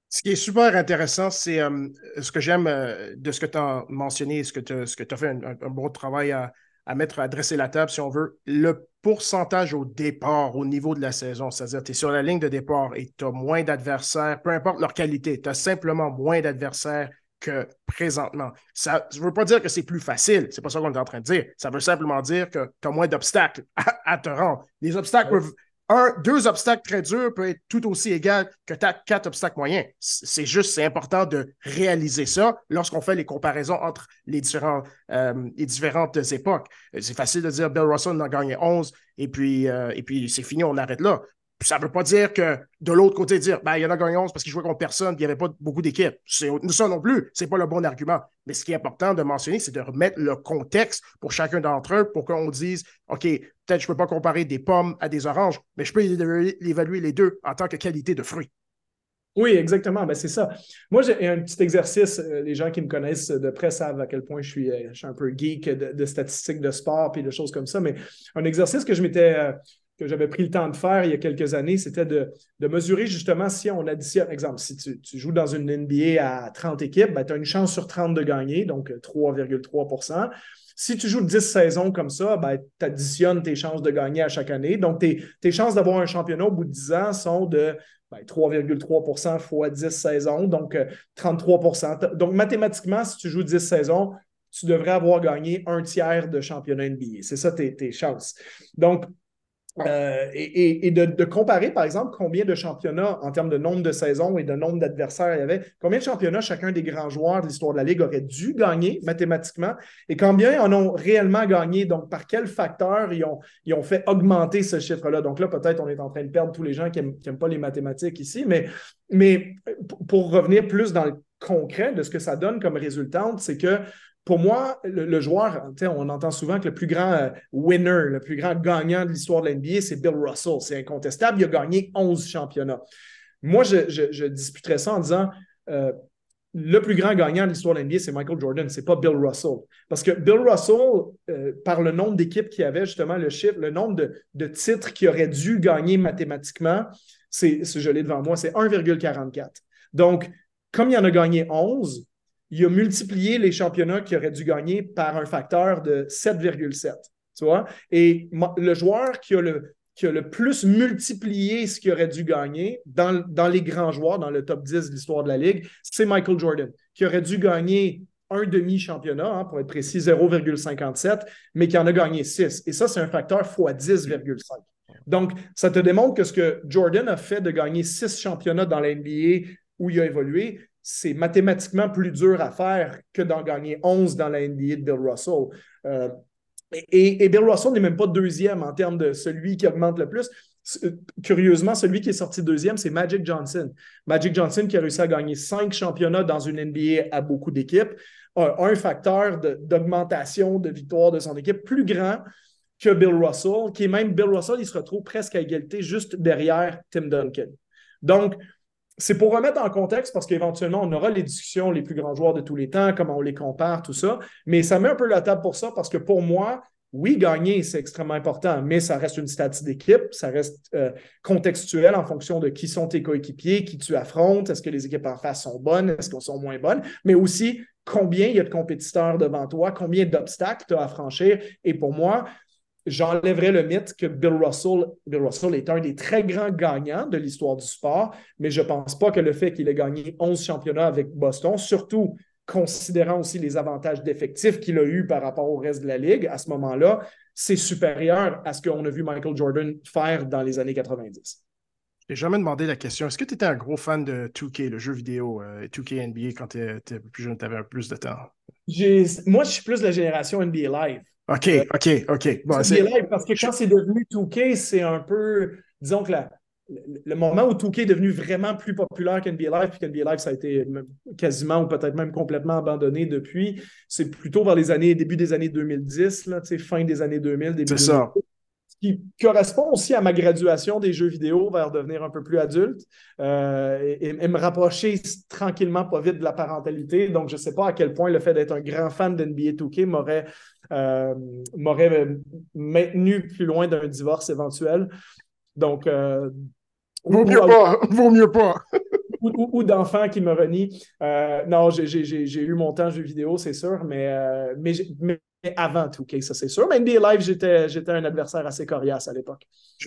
Ce qui est super intéressant, c'est euh, ce que j'aime euh, de ce que tu as mentionné, ce que tu as fait un, bon travail à, mettre, à dresser la table, si on veut. Le pourcentage au départ, au niveau de la saison, c'est-à-dire tu es sur la ligne de départ et tu as moins d'adversaires, peu importe leur qualité, tu as simplement moins d'adversaires que présentement. Ça ne veut pas dire que c'est plus facile, c'est pas ça qu'on est en train de dire. Ça veut simplement dire que tu as moins d'obstacles à, te rendre. Les obstacles peuvent un, deux obstacles très durs peut être tout aussi égal que quatre obstacles moyens. C'est juste, c'est important de réaliser ça lorsqu'on fait les comparaisons entre les, différents, euh, les différentes époques. C'est facile de dire Bill Russell en a gagné 11 et puis, euh, et puis c'est fini, on arrête là ça ne veut pas dire que de l'autre côté, dire ben, il y en a gagné 11 parce qu'il jouait contre personne et il n'y avait pas beaucoup d'équipes. Ça non plus, ce n'est pas le bon argument. Mais ce qui est important de mentionner, c'est de remettre le contexte pour chacun d'entre eux pour qu'on dise OK, peut-être je ne peux pas comparer des pommes à des oranges, mais je peux évaluer les deux en tant que qualité de fruits. Oui, exactement. Ben, c'est ça. Moi, j'ai un petit exercice. Euh, les gens qui me connaissent de près savent à quel point je suis, euh, un peu geek de, statistiques de sport et de choses comme ça. Mais un exercice que je m'étais euh, que j'avais pris le temps de faire il y a quelques années, c'était de, mesurer justement si on additionne, exemple, si tu, joues dans une NBA à 30 équipes, ben, tu as une chance sur 30 de gagner, donc 3,3% Si tu joues 10 saisons comme ça, ben, tu additionnes tes chances de gagner à chaque année. Donc, tes, chances d'avoir un championnat au bout de 10 ans sont de 3,3% ben, fois 10 saisons, donc 33% euh, Donc, mathématiquement, si tu joues 10 saisons, tu devrais avoir gagné un tiers de championnat NBA. C'est ça tes, tes chances. Donc, euh, et, de, comparer, par exemple, combien de championnats en termes de nombre de saisons et de nombre d'adversaires il y avait, combien de championnats chacun des grands joueurs de l'histoire de la Ligue aurait dû gagner mathématiquement et combien en ont réellement gagné? Donc, par quel facteur ils ont, ils ont fait augmenter ce chiffre-là? Donc là, peut-être on est en train de perdre tous les gens qui n'aiment pas les mathématiques ici, mais, mais pour revenir plus dans le concret de ce que ça donne comme résultante, c'est que pour moi, le, joueur, on entend souvent que le plus grand euh, winner, le plus grand gagnant de l'histoire de l'NBA, c'est Bill Russell. C'est incontestable. Il a gagné 11 championnats. Moi, je, disputerais ça en disant euh, le plus grand gagnant de l'histoire de l'NBA, c'est Michael Jordan, c'est pas Bill Russell. Parce que Bill Russell, euh, par le nombre d'équipes qu'il avait, justement, le chiffre, le nombre de, titres qu'il aurait dû gagner mathématiquement, c'est, je l'ai devant moi, c'est 1,44. Donc, comme il en a gagné 11, il a multiplié les championnats qu'il aurait dû gagner par un facteur de 7,7. Tu vois? Et le joueur qui a le, qui a le plus multiplié ce qu'il aurait dû gagner dans, dans, les grands joueurs, dans le top 10 de l'histoire de la Ligue, c'est Michael Jordan, qui aurait dû gagner un demi-championnat, hein, pour être précis, 0,57, mais qui en a gagné 6. Et ça, c'est un facteur x 10,5. Donc, ça te démontre que ce que Jordan a fait de gagner six championnats dans la NBA où il a évolué, c'est mathématiquement plus dur à faire que d'en gagner 11 dans la NBA de Bill Russell. Euh, et, Bill Russell n'est même pas deuxième en termes de celui qui augmente le plus. Curieusement, celui qui est sorti deuxième, c'est Magic Johnson. Magic Johnson qui a réussi à gagner cinq championnats dans une NBA à beaucoup d'équipes, a un facteur d'augmentation de, de victoire de son équipe plus grand que Bill Russell, qui est même Bill Russell, il se retrouve presque à égalité juste derrière Tim Duncan. Donc, c'est pour remettre en contexte parce qu'éventuellement, on aura les discussions, les plus grands joueurs de tous les temps, comment on les compare, tout ça. Mais ça met un peu la table pour ça parce que pour moi, oui, gagner, c'est extrêmement important, mais ça reste une statistique d'équipe, ça reste euh, contextuel en fonction de qui sont tes coéquipiers, qui tu affrontes, est-ce que les équipes en face sont bonnes, est-ce qu'elles sont moins bonnes, mais aussi combien il y a de compétiteurs devant toi, combien d'obstacles tu as à franchir. Et pour moi, j'enlèverais le mythe que Bill Russell, Bill Russell est un des très grands gagnants de l'histoire du sport, mais je ne pense pas que le fait qu'il ait gagné 11 championnats avec Boston, surtout considérant aussi les avantages d'effectifs qu'il a eu par rapport au reste de la ligue à ce moment-là, c'est supérieur à ce qu'on a vu Michael Jordan faire dans les années 90. Je n'ai jamais demandé la question. Est-ce que tu étais un gros fan de 2K, le jeu vidéo, 2K euh, NBA, quand tu étais plus jeune, tu avais plus de temps? Moi, je suis plus de la génération NBA Live. OK, euh, OK, OK. Bon, live parce que quand c'est devenu 2K, c'est un peu, disons que la, le moment où 2K est devenu vraiment plus populaire qu'NBA Live, puis qu'NBA Live, ça a été quasiment ou peut-être même complètement abandonné depuis, c'est plutôt vers les années, début des années 2010, là, fin des années 2000, début C'est ça. Ce qui correspond aussi à ma graduation des jeux vidéo vers devenir un peu plus adulte euh, et, me rapprocher tranquillement, pas vite de la parentalité. Donc, je ne sais pas à quel point le fait d'être un grand fan d'NBA 2K m'aurait euh, m'aurait maintenu plus loin d'un divorce éventuel. Donc, euh, [LAUGHS] Vaut mieux pas. Vaut mieux pas. ou, d'enfants qui me renient. Euh, non, j'ai eu mon temps jeu vidéo, c'est sûr, mais, mais, avant tout, ça c'est sûr. Mais NBA Live, j'étais un adversaire assez coriace à l'époque.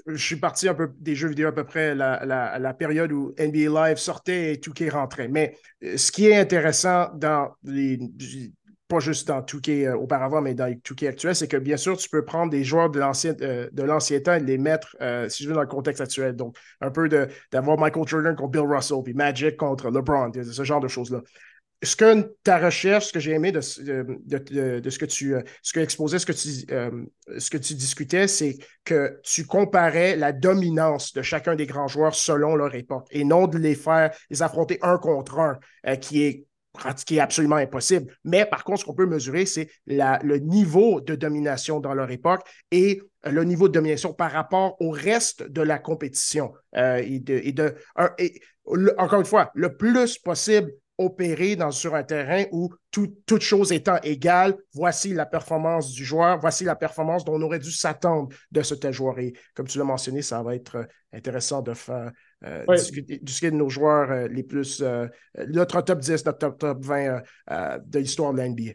Je, suis parti un peu des jeux vidéo à peu près la, la, la période où NBA Live sortait et 2K rentrait. Mais euh, ce qui est intéressant dans les pas juste dans 2K euh, auparavant, mais dans 2K actuel, c'est que bien sûr, tu peux prendre des joueurs de l'ancien, euh, temps et les mettre, euh, si je veux, dans le contexte actuel. Donc, un peu d'avoir Michael Jordan contre Bill Russell, puis Magic contre LeBron, ce genre de choses-là. Ce que ta recherche, ce que j'ai aimé de, de, ce que tu ce que exposais, ce que tu, ce que tu discutais, c'est que tu comparais la dominance de chacun des grands joueurs selon leur époque et non de les faire, les affronter un contre un, qui est pratiquer absolument impossible. Mais par contre, ce qu'on peut mesurer, c'est le niveau de domination dans leur époque et euh, le niveau de domination par rapport au reste de la compétition. Euh, et de, encore une fois, le plus possible opérer dans, sur un terrain où toute chose étant égale, voici la performance du joueur, voici la performance dont on aurait dû s'attendre de ce tel joueur. Et comme tu l'as mentionné, ça va être euh, intéressant de faire euh, discuter, de nos joueurs euh, les plus, notre top 10, notre top, 20 de l'histoire de l'NBA.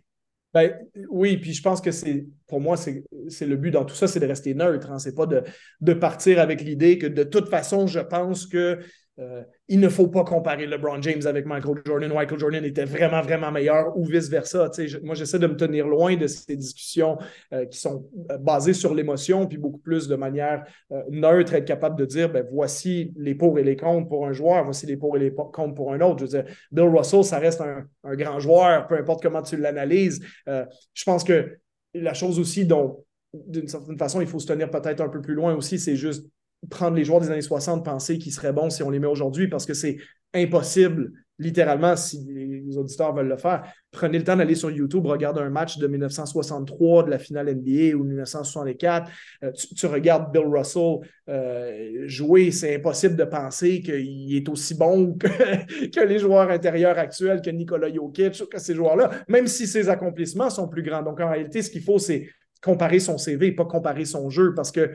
Ben, oui, puis je pense que c'est, pour moi, c'est le but dans tout ça, c'est de rester neutre. Hein. C'est pas de, de partir avec l'idée que de toute façon, je pense que euh, il ne faut pas comparer LeBron James avec Michael Jordan. Michael Jordan était vraiment, vraiment meilleur ou vice-versa. moi, j'essaie de me tenir loin de ces discussions euh, qui sont euh, basées sur l'émotion, puis beaucoup plus de manière neutre, être capable de dire ben, voici les pour et les contre pour un joueur, voici les pour et les contre pour un autre. Je veux dire, Bill Russell, ça reste un, un grand joueur, peu importe comment tu l'analyses. je pense que la chose aussi dont, d'une certaine façon, il faut se tenir peut-être un peu plus loin aussi, c'est juste prendre les joueurs des années 60, penser qu'ils seraient bons si on les met aujourd'hui parce que c'est impossible, littéralement, si les auditeurs veulent le faire. Prenez le temps d'aller sur YouTube, regarder un match de 1963 de la finale NBA ou 1964. Euh, tu, regardes Bill Russell euh, jouer, c'est impossible de penser qu'il est aussi bon [LAUGHS] que, les joueurs intérieurs actuels, que Nikola Jokic, que ces joueurs-là, même si ses accomplissements sont plus grands. Donc, en réalité, ce qu'il faut, c'est comparer son CV, pas comparer son jeu, parce que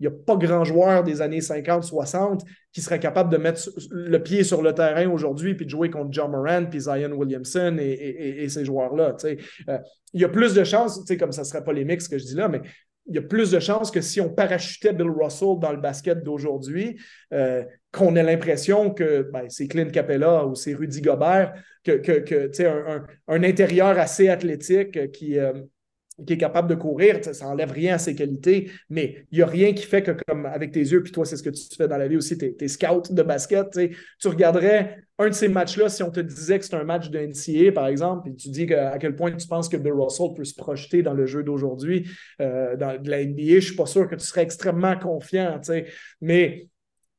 n'y a pas grand joueur des années 50-60 qui serait capable de mettre le pied sur le terrain aujourd'hui puis de jouer contre John Moran puis Zion Williamson et, ces joueurs-là. Euh, il y a plus de chances, comme ça serait polémique ce que je dis là, mais il y a plus de chances que si on parachutait Bill Russell dans le basket d'aujourd'hui, euh, qu'on ait l'impression que ben, c'est Clint Capella ou c'est Rudy Gobert, que, que, un, un, intérieur assez athlétique qui, euh, qui est capable de courir, ça n'enlève rien à ses qualités, mais il n'y a rien qui fait que, comme avec tes yeux, puis toi, c'est ce que tu fais dans la vie aussi, tu es, scout de basket, tu regarderais un de ces matchs-là si on te disait que c'est un match de NCA, par exemple, et tu dis à quel point tu penses que Bill Russell peut se projeter dans le jeu d'aujourd'hui, euh, dans de la NBA, je ne suis pas sûr que tu serais extrêmement confiant, mais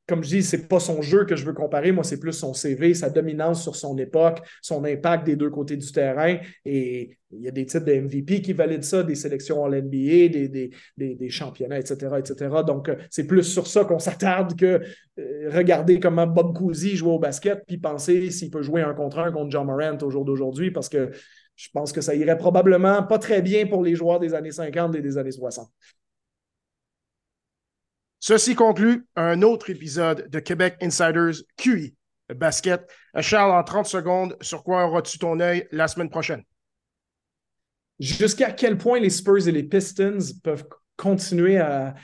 comme je dis, c'est pas son jeu que je veux comparer. Moi, c'est plus son CV, sa dominance sur son époque, son impact des deux côtés du terrain. Et il y a des titres de MVP qui valident ça, des sélections en NBA, des, championnats, etc., etc. Donc, euh, c'est plus sur ça qu'on s'attarde que euh, regarder comment Bob Cousy joue au basket, puis penser s'il peut jouer un contre un contre John Morant au jour d'aujourd'hui, parce que je pense que ça irait probablement pas très bien pour les joueurs des années 50 et des années 60. Ceci conclut un autre épisode de Québec Insiders QI Basket. Charles, en 30 secondes, sur quoi auras-tu ton œil la semaine prochaine? jusqu'à quel point les Spurs et les Pistons peuvent continuer à,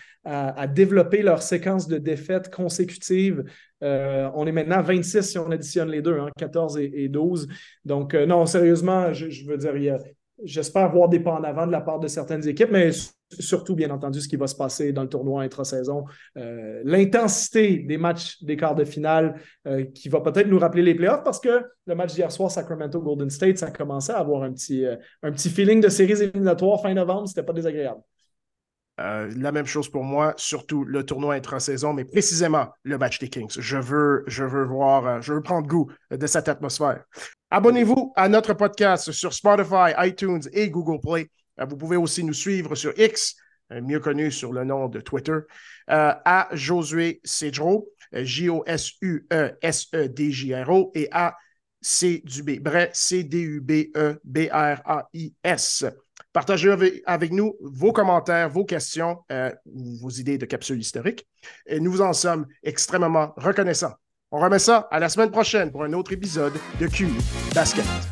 développer leur séquence de défaites consécutives? Euh, on est maintenant à 26 si on additionne les deux, 14 hein, et, 12. Donc, euh, non, sérieusement, je, veux dire, j'espère voir des pas en avant de la part de certaines équipes, mais surtout, bien entendu, ce qui va se passer dans le tournoi intra-saison. Euh, l'intensité des matchs des quarts de finale qui va peut-être nous rappeler les playoffs parce que le match d'hier soir, Sacramento Golden State, ça commençait à avoir un petit, un petit feeling de séries éliminatoires fin novembre. C'était pas désagréable. Euh, la même chose pour moi, surtout le tournoi intra-saison, mais précisément le match des Kings. Je veux, je veux voir, euh, je veux prendre goût de cette atmosphère. Abonnez-vous à notre podcast sur Spotify, iTunes et Google Play. Euh, vous pouvez aussi nous suivre sur X, mieux connu sur le nom de Twitter, à Josué Cedro, J-O-S-U-E-S-E-D-J-R-O, et à C-D-U-B, C-D-U-B-E-B-R-A-I-S. Partagez avec, nous vos commentaires, vos questions, euh, vos idées de capsules historiques. Et nous vous en sommes extrêmement reconnaissants. On remet ça à la semaine prochaine pour un autre épisode de QI Basket.